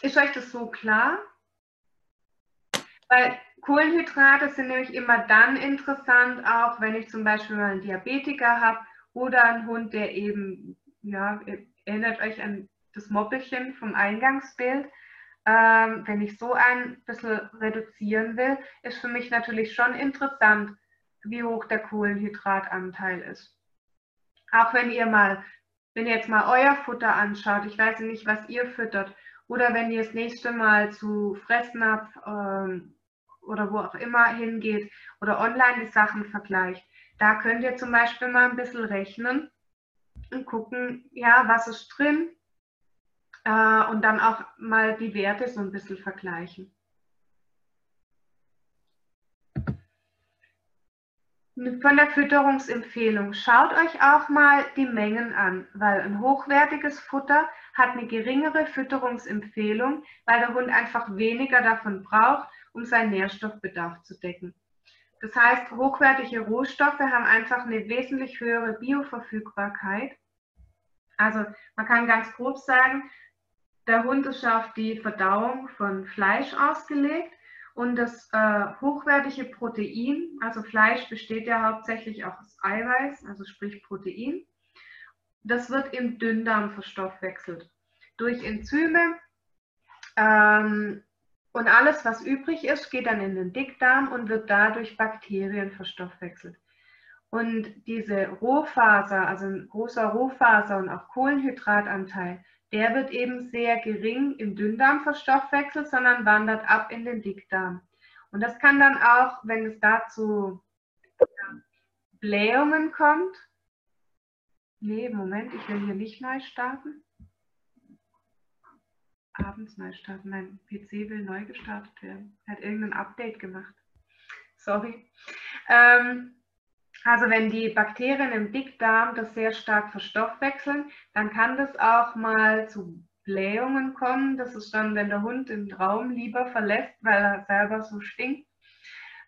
Ist euch das so klar? Weil Kohlenhydrate sind nämlich immer dann interessant, auch wenn ich zum Beispiel mal einen Diabetiker habe oder einen Hund, der eben, ja, erinnert euch an das Moppelchen vom Eingangsbild. Ähm, wenn ich so ein bisschen reduzieren will, ist für mich natürlich schon interessant, wie hoch der Kohlenhydratanteil ist. Auch wenn ihr mal, wenn ihr jetzt mal euer Futter anschaut, ich weiß nicht, was ihr füttert, oder wenn ihr das nächste Mal zu Fressnapf ähm, oder wo auch immer hingeht oder online die Sachen vergleicht, da könnt ihr zum Beispiel mal ein bisschen rechnen und gucken, ja, was ist drin äh, und dann auch mal die Werte so ein bisschen vergleichen. Von der Fütterungsempfehlung. Schaut euch auch mal die Mengen an, weil ein hochwertiges Futter hat eine geringere Fütterungsempfehlung, weil der Hund einfach weniger davon braucht um seinen Nährstoffbedarf zu decken. Das heißt, hochwertige Rohstoffe haben einfach eine wesentlich höhere Bioverfügbarkeit. Also man kann ganz grob sagen, der Hund ist auf die Verdauung von Fleisch ausgelegt und das äh, hochwertige Protein, also Fleisch besteht ja hauptsächlich auch aus Eiweiß, also sprich Protein, das wird im Dünndarm verstoffwechselt. Durch Enzyme ähm, und alles, was übrig ist, geht dann in den Dickdarm und wird dadurch Bakterien verstoffwechselt. Und diese Rohfaser, also ein großer Rohfaser und auch Kohlenhydratanteil, der wird eben sehr gering im Dünndarm verstoffwechselt, sondern wandert ab in den Dickdarm. Und das kann dann auch, wenn es dazu Blähungen kommt, nee, Moment, ich will hier nicht neu starten abends neu starten. Mein PC will neu gestartet werden. Er hat irgendein Update gemacht. Sorry. Ähm, also wenn die Bakterien im Dickdarm das sehr stark verstoffwechseln, dann kann das auch mal zu Blähungen kommen. Das ist dann, wenn der Hund den Raum lieber verlässt, weil er selber so stinkt.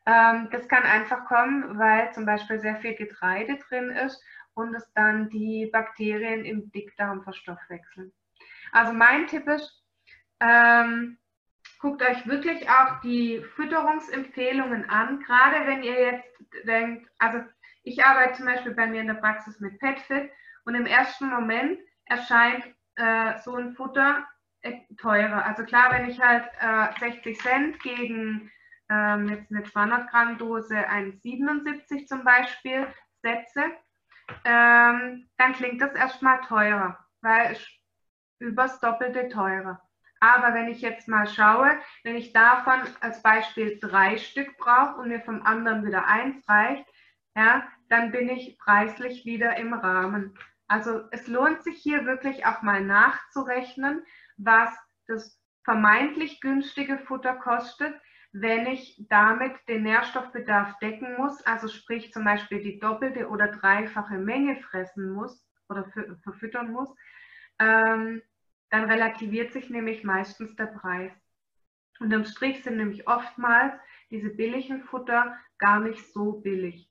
Ähm, das kann einfach kommen, weil zum Beispiel sehr viel Getreide drin ist und es dann die Bakterien im Dickdarm verstoffwechseln. Also mein Tipp ist, ähm, guckt euch wirklich auch die Fütterungsempfehlungen an, gerade wenn ihr jetzt denkt, also ich arbeite zum Beispiel bei mir in der Praxis mit PetFit und im ersten Moment erscheint äh, so ein Futter äh, teurer. Also klar, wenn ich halt äh, 60 Cent gegen ähm, jetzt eine 200 Gramm Dose 1,77 zum Beispiel setze, ähm, dann klingt das erstmal teurer, weil es übers Doppelte teurer. Aber wenn ich jetzt mal schaue, wenn ich davon als Beispiel drei Stück brauche und mir vom anderen wieder eins reicht, ja, dann bin ich preislich wieder im Rahmen. Also es lohnt sich hier wirklich auch mal nachzurechnen, was das vermeintlich günstige Futter kostet, wenn ich damit den Nährstoffbedarf decken muss, also sprich zum Beispiel die doppelte oder dreifache Menge fressen muss oder verfüttern muss. Ähm, dann relativiert sich nämlich meistens der Preis. Und im Strich sind nämlich oftmals diese billigen Futter gar nicht so billig.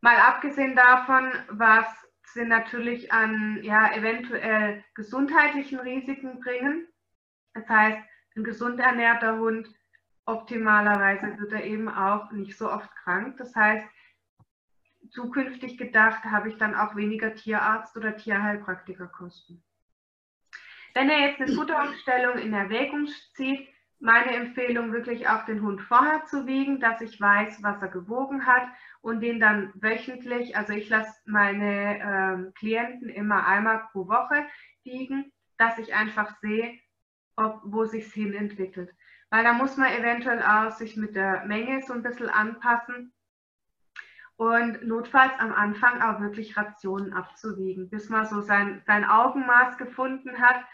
Mal abgesehen davon, was sie natürlich an ja, eventuell gesundheitlichen Risiken bringen. Das heißt, ein gesund ernährter Hund, optimalerweise wird er eben auch nicht so oft krank. Das heißt, zukünftig gedacht habe ich dann auch weniger Tierarzt- oder Tierheilpraktikerkosten. Wenn er jetzt eine Futterumstellung in Erwägung zieht, meine Empfehlung wirklich auch den Hund vorher zu wiegen, dass ich weiß, was er gewogen hat und den dann wöchentlich, also ich lasse meine ähm, Klienten immer einmal pro Woche wiegen, dass ich einfach sehe, ob, wo sich hin entwickelt. Weil da muss man eventuell auch sich mit der Menge so ein bisschen anpassen und notfalls am Anfang auch wirklich Rationen abzuwiegen, bis man so sein, sein Augenmaß gefunden hat.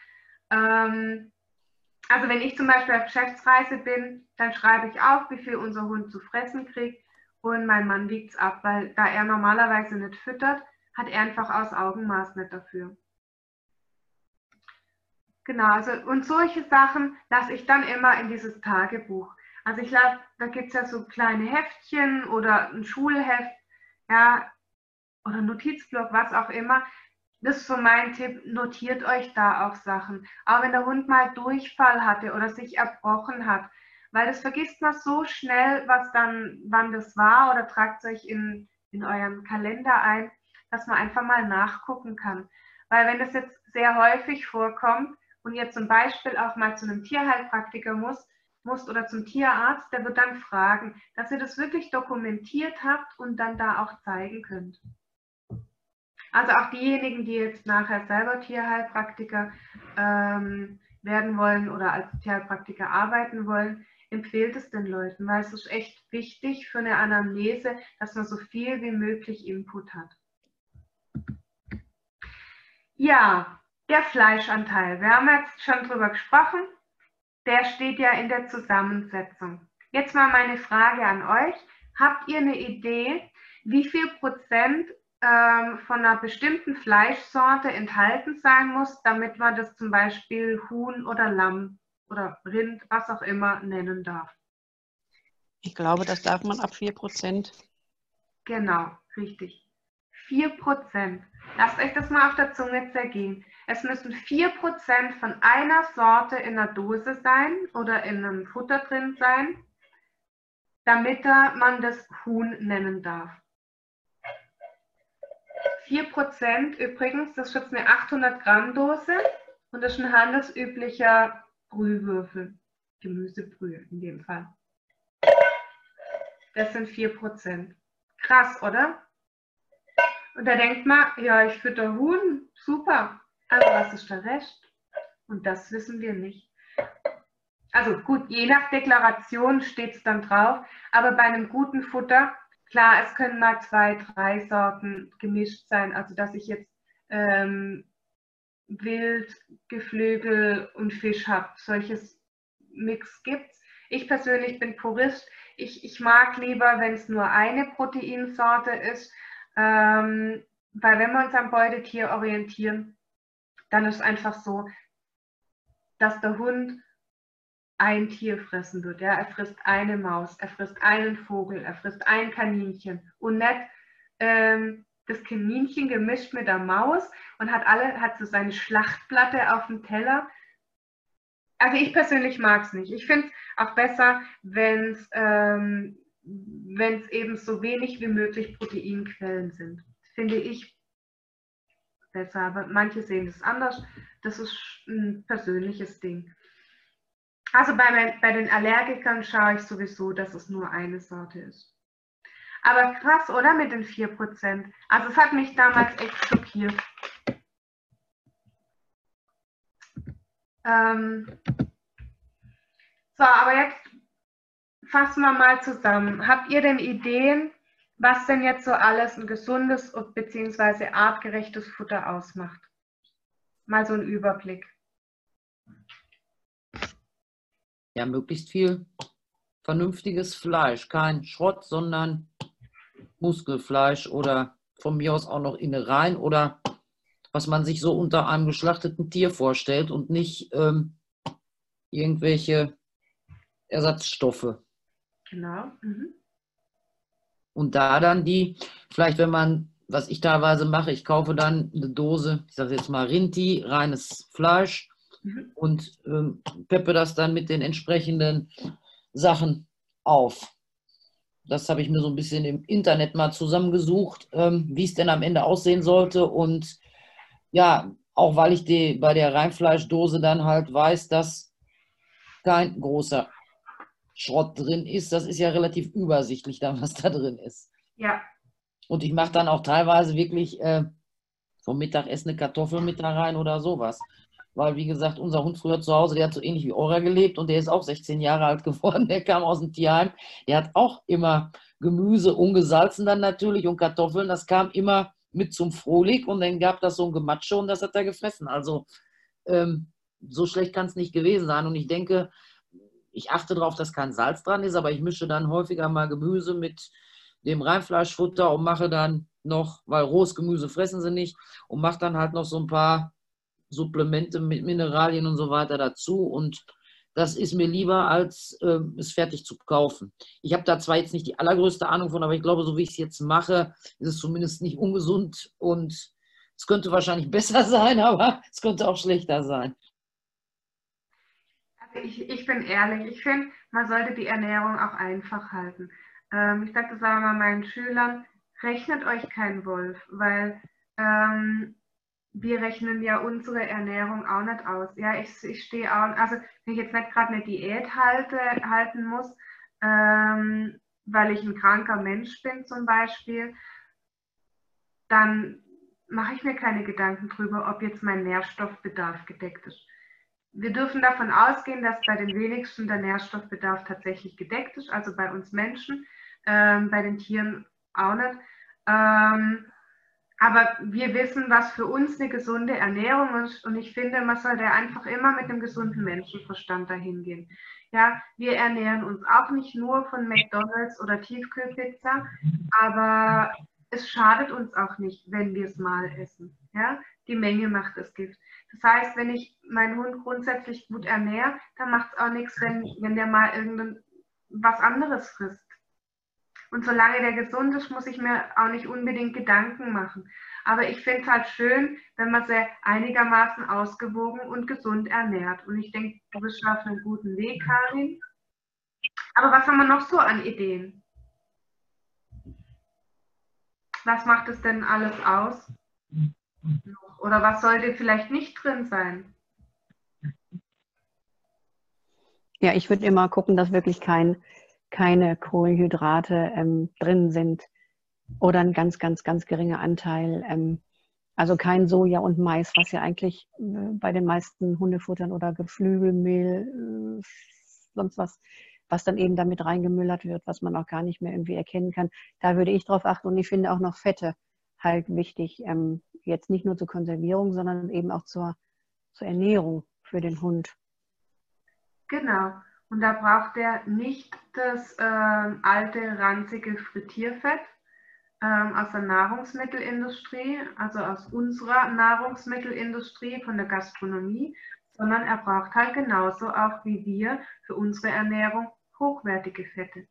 Ähm, also wenn ich zum Beispiel auf Geschäftsreise bin, dann schreibe ich auf, wie viel unser Hund zu fressen kriegt und mein Mann wiegt es ab, weil da er normalerweise nicht füttert, hat er einfach aus Augenmaß nicht dafür. Genau, also und solche Sachen lasse ich dann immer in dieses Tagebuch. Also ich lasse, da gibt es ja so kleine Heftchen oder ein Schulheft, ja, oder Notizblock, was auch immer. Das ist so mein Tipp, notiert euch da auch Sachen. Auch wenn der Hund mal Durchfall hatte oder sich erbrochen hat, weil das vergisst man so schnell, was dann, wann das war oder tragt euch in, in euren Kalender ein, dass man einfach mal nachgucken kann. Weil wenn das jetzt sehr häufig vorkommt und ihr zum Beispiel auch mal zu einem Tierheilpraktiker muss, musst oder zum Tierarzt, der wird dann fragen, dass ihr das wirklich dokumentiert habt und dann da auch zeigen könnt. Also auch diejenigen, die jetzt nachher selber Tierheilpraktiker ähm, werden wollen oder als Tierheilpraktiker arbeiten wollen, empfehlt es den Leuten, weil es ist echt wichtig für eine Anamnese, dass man so viel wie möglich Input hat. Ja, der Fleischanteil. Wir haben jetzt schon drüber gesprochen. Der steht ja in der Zusammensetzung. Jetzt mal meine Frage an euch. Habt ihr eine Idee, wie viel Prozent ähm, von einer bestimmten Fleischsorte enthalten sein muss, damit man das zum Beispiel Huhn oder Lamm oder Rind, was auch immer, nennen darf. Ich glaube, das darf man ab 4%. Genau, richtig. 4%. Lasst euch das mal auf der Zunge zergehen. Es müssen 4% von einer Sorte in der Dose sein oder in einem Futter drin sein, damit man das Huhn nennen darf. 4% übrigens, das ist jetzt eine 800 Gramm Dose und das ist ein handelsüblicher Brühwürfel, Gemüsebrühe in dem Fall. Das sind 4%. Krass, oder? Und da denkt man, ja, ich fütter Huhn, super. Aber was ist der Rest? Und das wissen wir nicht. Also gut, je nach Deklaration steht es dann drauf, aber bei einem guten Futter Klar, es können mal zwei, drei Sorten gemischt sein, also dass ich jetzt ähm, Wild, Geflügel und Fisch habe. Solches Mix gibt es. Ich persönlich bin Purist. Ich, ich mag lieber, wenn es nur eine Proteinsorte ist, ähm, weil wenn wir uns am Beutetier orientieren, dann ist es einfach so, dass der Hund ein Tier fressen wird. Ja? Er frisst eine Maus, er frisst einen Vogel, er frisst ein Kaninchen und nicht ähm, das Kaninchen gemischt mit der Maus und hat alle hat so seine Schlachtplatte auf dem Teller. Also ich persönlich mag es nicht. Ich finde es auch besser, wenn es ähm, wenn's eben so wenig wie möglich Proteinquellen sind. Finde ich besser. Aber manche sehen das anders. Das ist ein persönliches Ding. Also bei, bei den Allergikern schaue ich sowieso, dass es nur eine Sorte ist. Aber krass, oder? Mit den 4%. Also es hat mich damals echt schockiert. Ähm so, aber jetzt fassen wir mal zusammen. Habt ihr denn Ideen, was denn jetzt so alles ein gesundes bzw. artgerechtes Futter ausmacht? Mal so ein Überblick ja, möglichst viel vernünftiges Fleisch. Kein Schrott, sondern Muskelfleisch oder von mir aus auch noch Innereien oder was man sich so unter einem geschlachteten Tier vorstellt und nicht ähm, irgendwelche Ersatzstoffe. Genau. Mhm. Und da dann die, vielleicht wenn man, was ich teilweise mache, ich kaufe dann eine Dose, ich sage jetzt mal Rinti, reines Fleisch, mhm. und ähm, peppe das dann mit den entsprechenden Sachen auf. Das habe ich mir so ein bisschen im Internet mal zusammengesucht, ähm, wie es denn am Ende aussehen sollte. Und ja, auch weil ich die, bei der Reinfleischdose dann halt weiß, dass kein großer Schrott drin ist. Das ist ja relativ übersichtlich dann, was da drin ist. Ja. Und ich mache dann auch teilweise wirklich äh, vom Mittagessen eine Kartoffel mit da rein oder sowas. Weil, wie gesagt, unser Hund früher zu Hause, der hat so ähnlich wie Ora gelebt und der ist auch 16 Jahre alt geworden. Der kam aus dem Tierheim. Der hat auch immer Gemüse, ungesalzen dann natürlich und Kartoffeln. Das kam immer mit zum Frohlig und dann gab das so ein Gematsche und das hat er gefressen. Also ähm, so schlecht kann es nicht gewesen sein. Und ich denke, ich achte darauf, dass kein Salz dran ist, aber ich mische dann häufiger mal Gemüse mit dem Reinfleischfutter und mache dann noch, weil rohes Gemüse fressen sie nicht, und mache dann halt noch so ein paar Supplemente mit Mineralien und so weiter dazu. Und das ist mir lieber, als äh, es fertig zu kaufen. Ich habe da zwar jetzt nicht die allergrößte Ahnung von, aber ich glaube, so wie ich es jetzt mache, ist es zumindest nicht ungesund und es könnte wahrscheinlich besser sein, aber es könnte auch schlechter sein. Also ich, ich bin ehrlich, ich finde, man sollte die Ernährung auch einfach halten. Ähm, ich sage das aber mal meinen Schülern, rechnet euch keinen Wolf, weil ähm, wir rechnen ja unsere Ernährung auch nicht aus. Ja, ich, ich stehe auch, also wenn ich jetzt nicht gerade eine Diät halte, halten muss, ähm, weil ich ein kranker Mensch bin zum Beispiel, dann mache ich mir keine Gedanken drüber, ob jetzt mein Nährstoffbedarf gedeckt ist. Wir dürfen davon ausgehen, dass bei den wenigsten der Nährstoffbedarf tatsächlich gedeckt ist, also bei uns Menschen, ähm, bei den Tieren auch nicht. Ähm, aber wir wissen, was für uns eine gesunde Ernährung ist. Und ich finde, man sollte einfach immer mit einem gesunden Menschenverstand dahin gehen. Ja, wir ernähren uns auch nicht nur von McDonalds oder Tiefkühlpizza, aber es schadet uns auch nicht, wenn wir es mal essen. Ja, die Menge macht das Gift. Das heißt, wenn ich meinen Hund grundsätzlich gut ernähre, dann macht es auch nichts, wenn, wenn der mal irgendwas anderes frisst. Und solange der gesund ist, muss ich mir auch nicht unbedingt Gedanken machen. Aber ich finde es halt schön, wenn man sie einigermaßen ausgewogen und gesund ernährt. Und ich denke, du bist schon auf einem guten Weg, Karin. Aber was haben wir noch so an Ideen? Was macht es denn alles aus? Oder was sollte vielleicht nicht drin sein? Ja, ich würde immer gucken, dass wirklich kein keine Kohlenhydrate ähm, drin sind oder ein ganz, ganz, ganz geringer Anteil. Ähm, also kein Soja und Mais, was ja eigentlich äh, bei den meisten Hundefuttern oder Geflügelmehl, äh, sonst was, was dann eben damit reingemüllert wird, was man auch gar nicht mehr irgendwie erkennen kann. Da würde ich drauf achten und ich finde auch noch Fette halt wichtig. Ähm, jetzt nicht nur zur Konservierung, sondern eben auch zur, zur Ernährung für den Hund. Genau. Und da braucht er nicht das äh, alte, ranzige Frittierfett ähm, aus der Nahrungsmittelindustrie, also aus unserer Nahrungsmittelindustrie, von der Gastronomie, sondern er braucht halt genauso auch wie wir für unsere Ernährung hochwertige Fette.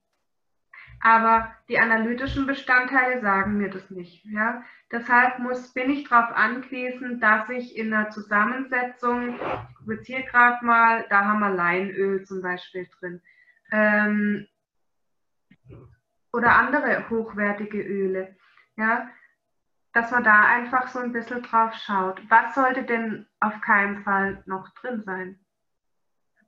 Aber die analytischen Bestandteile sagen mir das nicht. Ja? Deshalb muss, bin ich darauf angewiesen, dass ich in der Zusammensetzung, ich jetzt hier gerade mal, da haben wir Leinöl zum Beispiel drin, ähm, oder andere hochwertige Öle, ja, dass man da einfach so ein bisschen drauf schaut. Was sollte denn auf keinen Fall noch drin sein?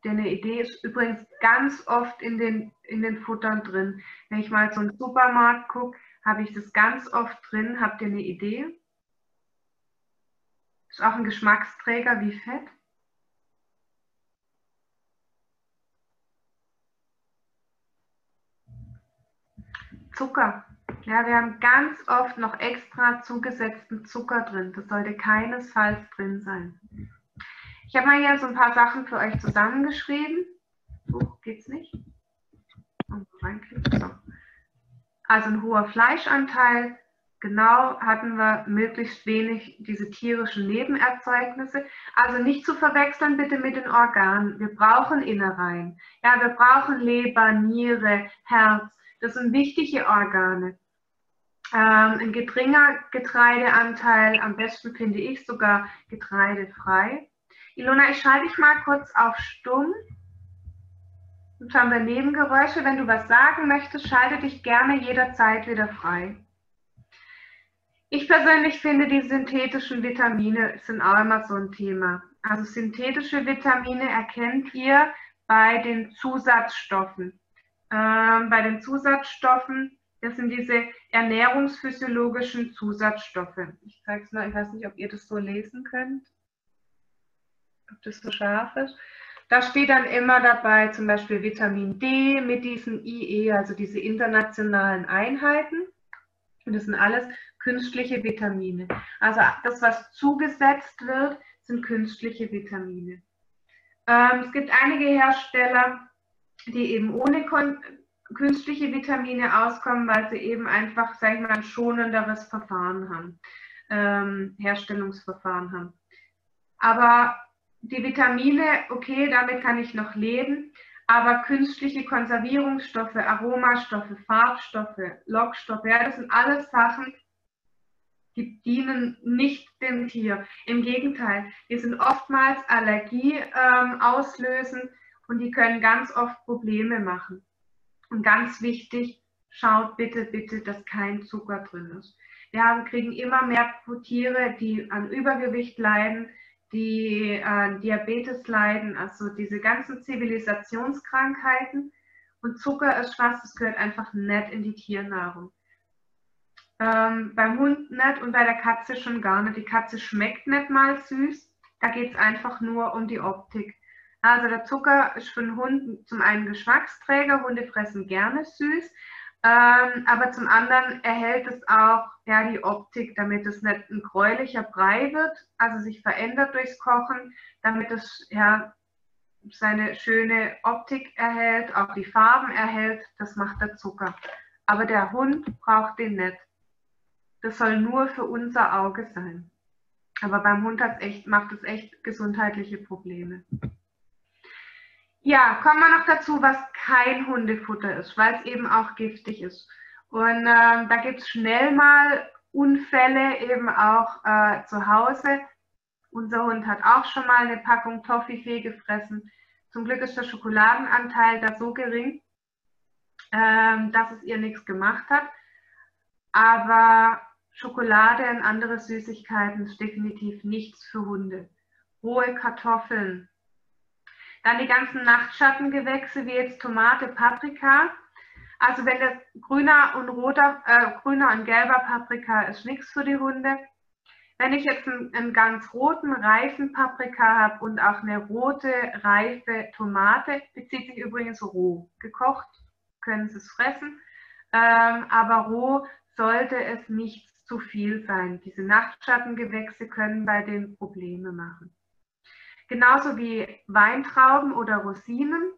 Idee ist übrigens ganz oft in den, in den Futtern drin. Wenn ich mal zum Supermarkt gucke, habe ich das ganz oft drin. Habt ihr eine Idee? Ist auch ein Geschmacksträger wie Fett. Zucker. Ja, wir haben ganz oft noch extra zugesetzten Zucker drin. Das sollte keinesfalls drin sein. Ich habe mal hier so ein paar Sachen für euch zusammengeschrieben. So, geht's nicht? Also ein hoher Fleischanteil. Genau hatten wir möglichst wenig diese tierischen Nebenerzeugnisse. Also nicht zu verwechseln bitte mit den Organen. Wir brauchen Innereien. Ja, wir brauchen Leber, Niere, Herz. Das sind wichtige Organe. Ähm, ein geringer Getreideanteil, am besten finde ich sogar getreidefrei. Ilona, ich schalte dich mal kurz auf stumm. Jetzt haben wir Nebengeräusche. Wenn du was sagen möchtest, schalte dich gerne jederzeit wieder frei. Ich persönlich finde, die synthetischen Vitamine sind auch immer so ein Thema. Also synthetische Vitamine erkennt ihr bei den Zusatzstoffen. Ähm, bei den Zusatzstoffen, das sind diese ernährungsphysiologischen Zusatzstoffe. Ich zeige es mal, ich weiß nicht, ob ihr das so lesen könnt, ob das so scharf ist. Da steht dann immer dabei zum Beispiel Vitamin D mit diesen IE, also diese internationalen Einheiten. Und das sind alles künstliche Vitamine. Also das, was zugesetzt wird, sind künstliche Vitamine. Ähm, es gibt einige Hersteller, die eben ohne künstliche Vitamine auskommen, weil sie eben einfach, sag ich mal, ein schonenderes Verfahren haben, ähm, Herstellungsverfahren haben. Aber die Vitamine, okay, damit kann ich noch leben, aber künstliche Konservierungsstoffe, Aromastoffe, Farbstoffe, Lockstoffe, ja, das sind alles Sachen, die dienen nicht dem Tier. Im Gegenteil, die sind oftmals Allergie ähm, auslösen und die können ganz oft Probleme machen. Und ganz wichtig, schaut bitte, bitte, dass kein Zucker drin ist. Wir haben, kriegen immer mehr Tiere, die an Übergewicht leiden, die äh, Diabetes leiden, also diese ganzen Zivilisationskrankheiten. Und Zucker ist was, das gehört einfach nicht in die Tiernahrung. Ähm, beim Hund nicht und bei der Katze schon gar nicht. Die Katze schmeckt nicht mal süß. Da geht es einfach nur um die Optik. Also der Zucker ist für den Hund zum einen Geschmacksträger. Hunde fressen gerne süß. Ähm, aber zum anderen erhält es auch ja, die Optik, damit es nicht ein gräulicher Brei wird, also sich verändert durchs Kochen, damit es ja, seine schöne Optik erhält, auch die Farben erhält. Das macht der Zucker. Aber der Hund braucht den nicht. Das soll nur für unser Auge sein. Aber beim Hund echt, macht es echt gesundheitliche Probleme. Ja, kommen wir noch dazu, was kein Hundefutter ist, weil es eben auch giftig ist. Und äh, da gibt es schnell mal Unfälle eben auch äh, zu Hause. Unser Hund hat auch schon mal eine Packung Toffifee gefressen. Zum Glück ist der Schokoladenanteil da so gering, äh, dass es ihr nichts gemacht hat. Aber Schokolade und andere Süßigkeiten ist definitiv nichts für Hunde. Rohe Kartoffeln. Dann die ganzen Nachtschattengewächse wie jetzt Tomate, Paprika. Also wenn das grüner und roter, äh, grüner und gelber Paprika ist nichts für die Hunde. Wenn ich jetzt einen, einen ganz roten, reifen Paprika habe und auch eine rote, reife Tomate, bezieht sich übrigens roh. Gekocht können Sie es fressen, ähm, aber roh sollte es nicht zu viel sein. Diese Nachtschattengewächse können bei den Probleme machen. Genauso wie Weintrauben oder Rosinen.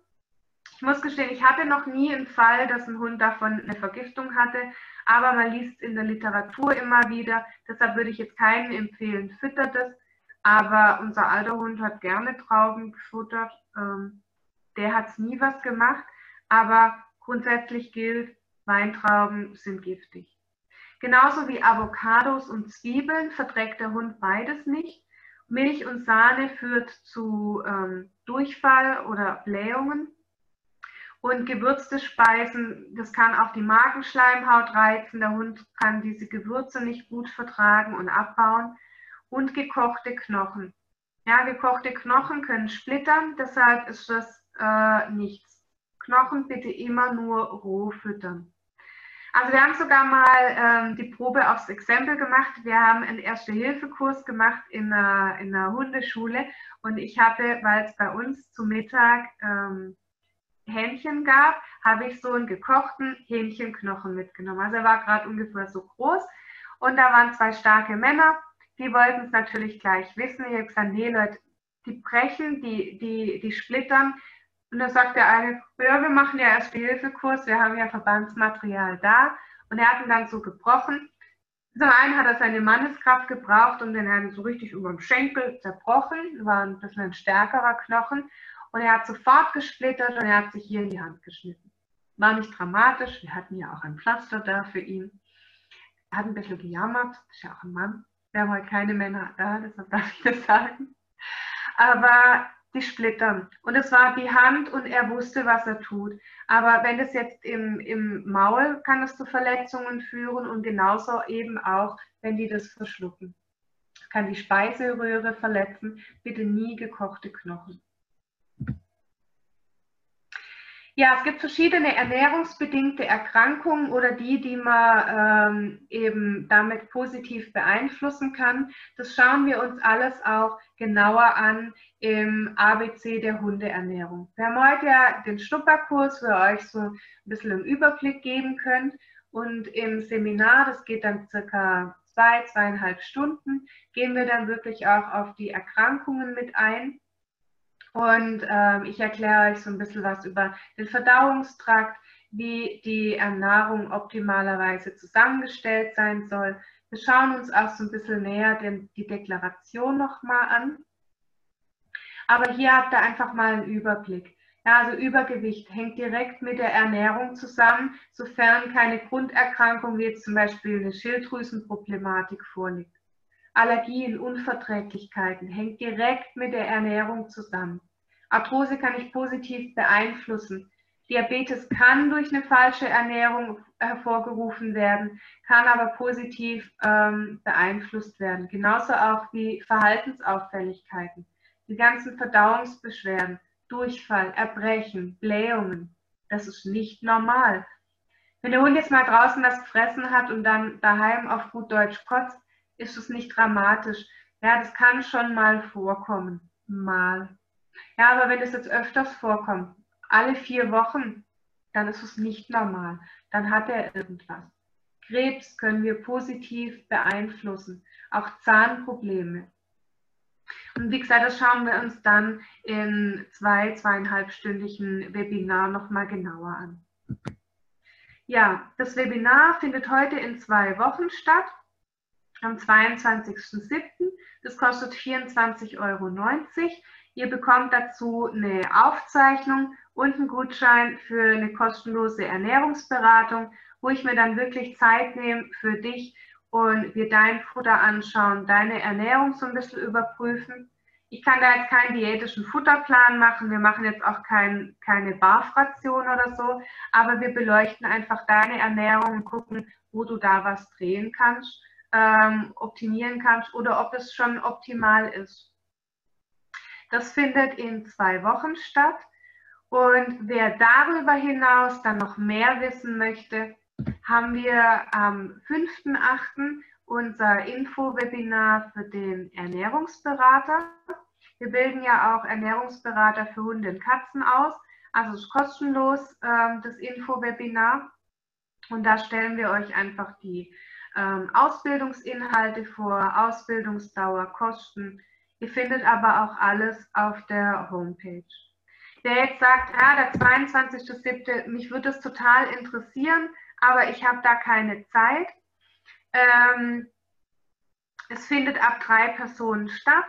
Ich muss gestehen, ich hatte noch nie einen Fall, dass ein Hund davon eine Vergiftung hatte, aber man liest in der Literatur immer wieder. Deshalb würde ich jetzt keinen empfehlen, füttert es. Aber unser alter Hund hat gerne Trauben gefuttert. Ähm, der hat es nie was gemacht. Aber grundsätzlich gilt, Weintrauben sind giftig. Genauso wie Avocados und Zwiebeln verträgt der Hund beides nicht. Milch und Sahne führt zu ähm, Durchfall oder Blähungen. Und gewürzte Speisen, das kann auch die Magenschleimhaut reizen. Der Hund kann diese Gewürze nicht gut vertragen und abbauen. Und gekochte Knochen. Ja, gekochte Knochen können splittern, deshalb ist das äh, nichts. Knochen bitte immer nur roh füttern. Also wir haben sogar mal ähm, die Probe aufs Exempel gemacht. Wir haben einen Erste-Hilfe-Kurs gemacht in einer, in einer Hundeschule und ich hatte, weil es bei uns zu Mittag ähm, Hähnchen gab, habe ich so einen gekochten Hähnchenknochen mitgenommen. Also er war gerade ungefähr so groß und da waren zwei starke Männer, die wollten es natürlich gleich wissen. Ich habe gesagt, nee Leute, die brechen, die, die, die splittern, und da sagt der eine, ja, wir machen ja erst Hilfekurs, wir haben ja Verbandsmaterial da. Und er hat ihn dann so gebrochen. Zum einen hat er seine Manneskraft gebraucht und den hat so richtig über dem Schenkel zerbrochen. War ein bisschen ein stärkerer Knochen. Und er hat sofort gesplittert und er hat sich hier in die Hand geschnitten. War nicht dramatisch. Wir hatten ja auch ein Pflaster da für ihn. Er hat ein bisschen gejammert. Ist ja auch ein Mann. Wir haben heute keine Männer da, deshalb darf ich das sagen. Aber die splittern. Und es war die Hand und er wusste, was er tut. Aber wenn es jetzt im, im Maul, kann es zu Verletzungen führen und genauso eben auch, wenn die das verschlucken. Kann die Speiseröhre verletzen. Bitte nie gekochte Knochen. Ja, es gibt verschiedene ernährungsbedingte Erkrankungen oder die, die man ähm, eben damit positiv beeinflussen kann. Das schauen wir uns alles auch genauer an im ABC der Hundeernährung. Wir haben heute ja den Schnupperkurs, wo ihr euch so ein bisschen einen Überblick geben könnt. Und im Seminar, das geht dann circa zwei, zweieinhalb Stunden, gehen wir dann wirklich auch auf die Erkrankungen mit ein. Und ähm, ich erkläre euch so ein bisschen was über den Verdauungstrakt, wie die Ernährung optimalerweise zusammengestellt sein soll. Wir schauen uns auch so ein bisschen näher den, die Deklaration nochmal an. Aber hier habt ihr einfach mal einen Überblick. Ja, also Übergewicht hängt direkt mit der Ernährung zusammen, sofern keine Grunderkrankung wie jetzt zum Beispiel eine Schilddrüsenproblematik vorliegt. Allergien, Unverträglichkeiten hängt direkt mit der Ernährung zusammen. Arthrose kann ich positiv beeinflussen. Diabetes kann durch eine falsche Ernährung hervorgerufen werden, kann aber positiv ähm, beeinflusst werden. Genauso auch wie Verhaltensauffälligkeiten, die ganzen Verdauungsbeschwerden, Durchfall, Erbrechen, Blähungen. Das ist nicht normal. Wenn der Hund jetzt mal draußen was gefressen hat und dann daheim auf gut Deutsch kotzt, ist es nicht dramatisch. Ja, das kann schon mal vorkommen. Mal. Ja, aber wenn es jetzt öfters vorkommt, alle vier Wochen, dann ist es nicht normal. Dann hat er irgendwas. Krebs können wir positiv beeinflussen, auch Zahnprobleme. Und wie gesagt, das schauen wir uns dann in zwei, zweieinhalbstündigen Webinar nochmal genauer an. Ja, das Webinar findet heute in zwei Wochen statt am 22.07. Das kostet 24,90 Euro. Ihr bekommt dazu eine Aufzeichnung und einen Gutschein für eine kostenlose Ernährungsberatung, wo ich mir dann wirklich Zeit nehme für dich und wir dein Futter anschauen, deine Ernährung so ein bisschen überprüfen. Ich kann da jetzt keinen diätischen Futterplan machen, wir machen jetzt auch kein, keine Barfraktion oder so, aber wir beleuchten einfach deine Ernährung und gucken, wo du da was drehen kannst ähm, optimieren kannst oder ob es schon optimal ist. Das findet in zwei Wochen statt. Und wer darüber hinaus dann noch mehr wissen möchte, haben wir am 5.8. unser Info-Webinar für den Ernährungsberater. Wir bilden ja auch Ernährungsberater für Hunde und Katzen aus. Also es ist kostenlos ähm, das Info-Webinar. Und da stellen wir euch einfach die ähm, Ausbildungsinhalte vor, Ausbildungsdauer, Kosten. Ihr findet aber auch alles auf der Homepage. Wer jetzt sagt, ja, der 22.07., mich würde es total interessieren, aber ich habe da keine Zeit. Ähm, es findet ab drei Personen statt.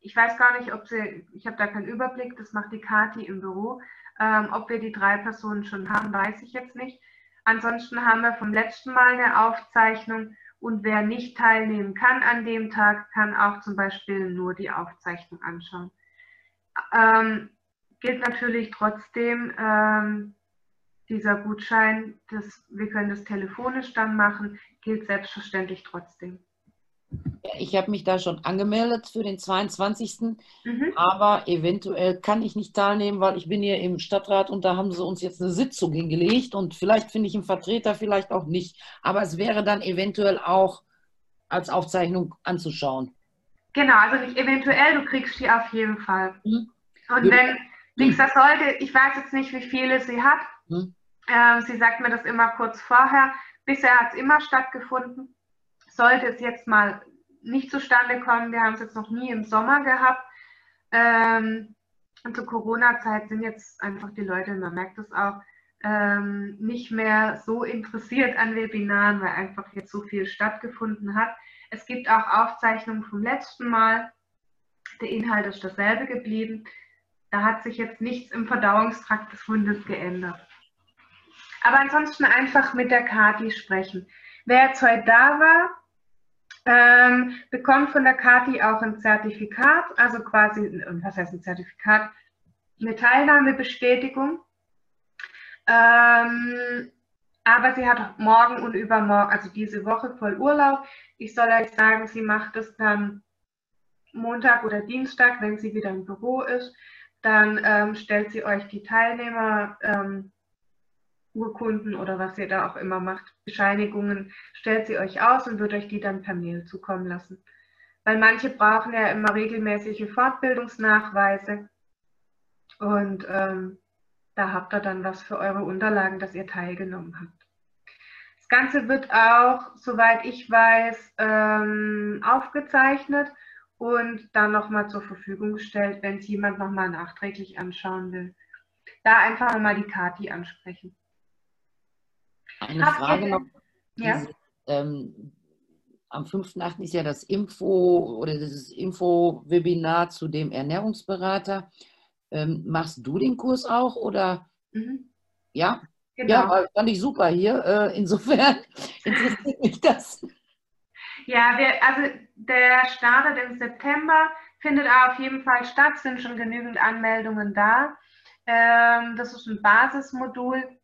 Ich weiß gar nicht, ob sie, ich habe da keinen Überblick, das macht die Kati im Büro. Ähm, ob wir die drei Personen schon haben, weiß ich jetzt nicht. Ansonsten haben wir vom letzten Mal eine Aufzeichnung und wer nicht teilnehmen kann an dem Tag, kann auch zum Beispiel nur die Aufzeichnung anschauen. Ähm, gilt natürlich trotzdem ähm, dieser Gutschein, das, wir können das telefonisch dann machen, gilt selbstverständlich trotzdem. Ich habe mich da schon angemeldet für den 22. Mhm. Aber eventuell kann ich nicht teilnehmen, weil ich bin hier im Stadtrat und da haben sie uns jetzt eine Sitzung hingelegt und vielleicht finde ich einen Vertreter, vielleicht auch nicht. Aber es wäre dann eventuell auch als Aufzeichnung anzuschauen. Genau, also nicht eventuell, du kriegst die auf jeden Fall. Mhm. Und wenn hm. nichts das sollte, ich weiß jetzt nicht, wie viele sie hat. Mhm. Äh, sie sagt mir das immer kurz vorher. Bisher hat es immer stattgefunden. Sollte es jetzt mal nicht zustande kommen. Wir haben es jetzt noch nie im Sommer gehabt. Ähm, und zur Corona-Zeit sind jetzt einfach die Leute, man merkt es auch, ähm, nicht mehr so interessiert an Webinaren, weil einfach jetzt so viel stattgefunden hat. Es gibt auch Aufzeichnungen vom letzten Mal. Der Inhalt ist dasselbe geblieben. Da hat sich jetzt nichts im Verdauungstrakt des Hundes geändert. Aber ansonsten einfach mit der Kati sprechen. Wer jetzt heute da war, ähm, bekommt von der Kati auch ein Zertifikat, also quasi, was heißt ein Zertifikat? Eine Teilnahmebestätigung. Ähm, aber sie hat morgen und übermorgen, also diese Woche voll Urlaub. Ich soll euch sagen, sie macht es dann Montag oder Dienstag, wenn sie wieder im Büro ist. dann ähm, stellt sie euch die Teilnehmer ähm, Urkunden oder was ihr da auch immer macht, Bescheinigungen, stellt sie euch aus und wird euch die dann per Mail zukommen lassen. Weil manche brauchen ja immer regelmäßige Fortbildungsnachweise und ähm, da habt ihr dann was für eure Unterlagen, dass ihr teilgenommen habt. Das Ganze wird auch, soweit ich weiß, ähm, aufgezeichnet und dann nochmal zur Verfügung gestellt, wenn es jemand nochmal nachträglich anschauen will. Da einfach nochmal die Kati ansprechen. Eine Habt Frage noch. Ja? Ähm, am 5.8. ist ja das Info oder dieses Info-Webinar zu dem Ernährungsberater. Ähm, machst du den Kurs auch oder? Mhm. Ja? Genau. Ja, fand ich super hier. Äh, insofern interessiert mich das. Ja, wir, also der startet im September, findet auf jeden Fall statt, sind schon genügend Anmeldungen da. Ähm, das ist ein Basismodul,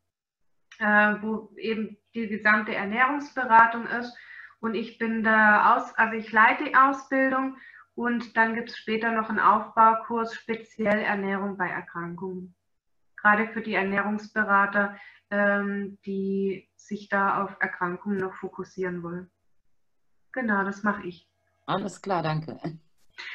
äh, wo eben die gesamte Ernährungsberatung ist. Und ich bin da aus, also ich leite die Ausbildung und dann gibt es später noch einen Aufbaukurs speziell Ernährung bei Erkrankungen. Gerade für die Ernährungsberater, ähm, die sich da auf Erkrankungen noch fokussieren wollen. Genau, das mache ich. Alles klar, danke.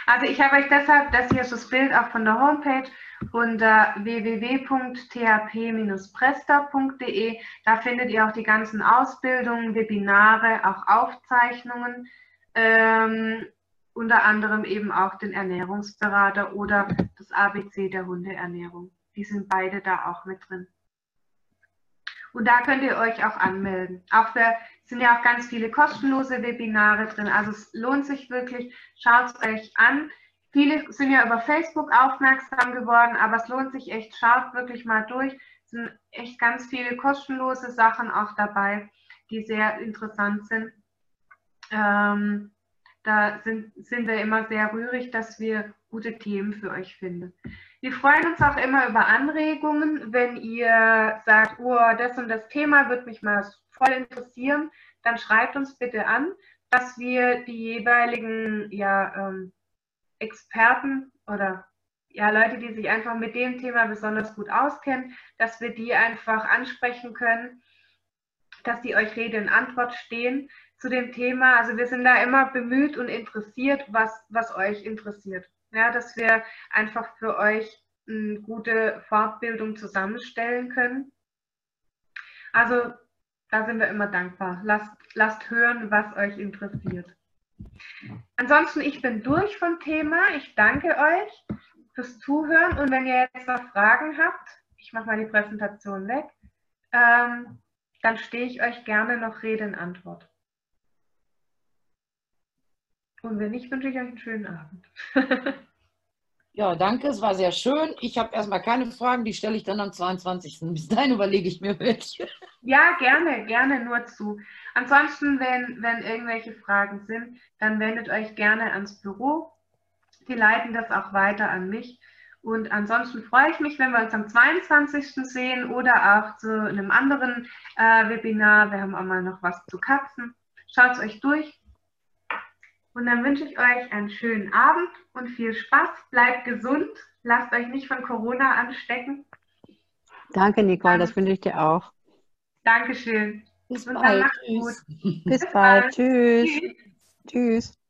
Also ich habe euch deshalb, das hier ist das Bild auch von der Homepage unter www.thp-presta.de. Da findet ihr auch die ganzen Ausbildungen, Webinare, auch Aufzeichnungen, ähm, unter anderem eben auch den Ernährungsberater oder das ABC der Hundeernährung. Die sind beide da auch mit drin. Und da könnt ihr euch auch anmelden. Auch für, sind ja auch ganz viele kostenlose Webinare drin. Also es lohnt sich wirklich. Schaut es euch an. Viele sind ja über Facebook aufmerksam geworden, aber es lohnt sich echt. Schaut wirklich mal durch. Es sind echt ganz viele kostenlose Sachen auch dabei, die sehr interessant sind. Ähm, da sind, sind wir immer sehr rührig, dass wir gute Themen für euch finden. Wir freuen uns auch immer über Anregungen. Wenn ihr sagt, oh, das und das Thema wird mich mal voll interessieren, dann schreibt uns bitte an, dass wir die jeweiligen ja, ähm, Experten oder ja, Leute, die sich einfach mit dem Thema besonders gut auskennen, dass wir die einfach ansprechen können, dass die euch Rede und Antwort stehen zu dem Thema. Also wir sind da immer bemüht und interessiert, was, was euch interessiert ja, dass wir einfach für euch eine gute Fortbildung zusammenstellen können. Also da sind wir immer dankbar. Lasst, lasst hören, was euch interessiert. Ansonsten, ich bin durch vom Thema. Ich danke euch fürs Zuhören und wenn ihr jetzt noch Fragen habt, ich mache mal die Präsentation weg, ähm, dann stehe ich euch gerne noch Rede in Antwort. Und wenn nicht, wünsche ich euch einen schönen Abend. ja, danke, es war sehr schön. Ich habe erstmal keine Fragen, die stelle ich dann am 22. Bis dahin überlege ich mir welche. Ja, gerne, gerne nur zu. Ansonsten, wenn, wenn irgendwelche Fragen sind, dann wendet euch gerne ans Büro. Die leiten das auch weiter an mich. Und ansonsten freue ich mich, wenn wir uns am 22. sehen oder auch zu einem anderen äh, Webinar. Wir haben auch mal noch was zu Katzen. Schaut es euch durch. Und dann wünsche ich euch einen schönen Abend und viel Spaß. Bleibt gesund. Lasst euch nicht von Corona anstecken. Danke, Nicole. Das wünsche ich dir auch. Dankeschön. Bis und bald. Tschüss. Bis, Bis bald. bald. Tschüss. Tschüss.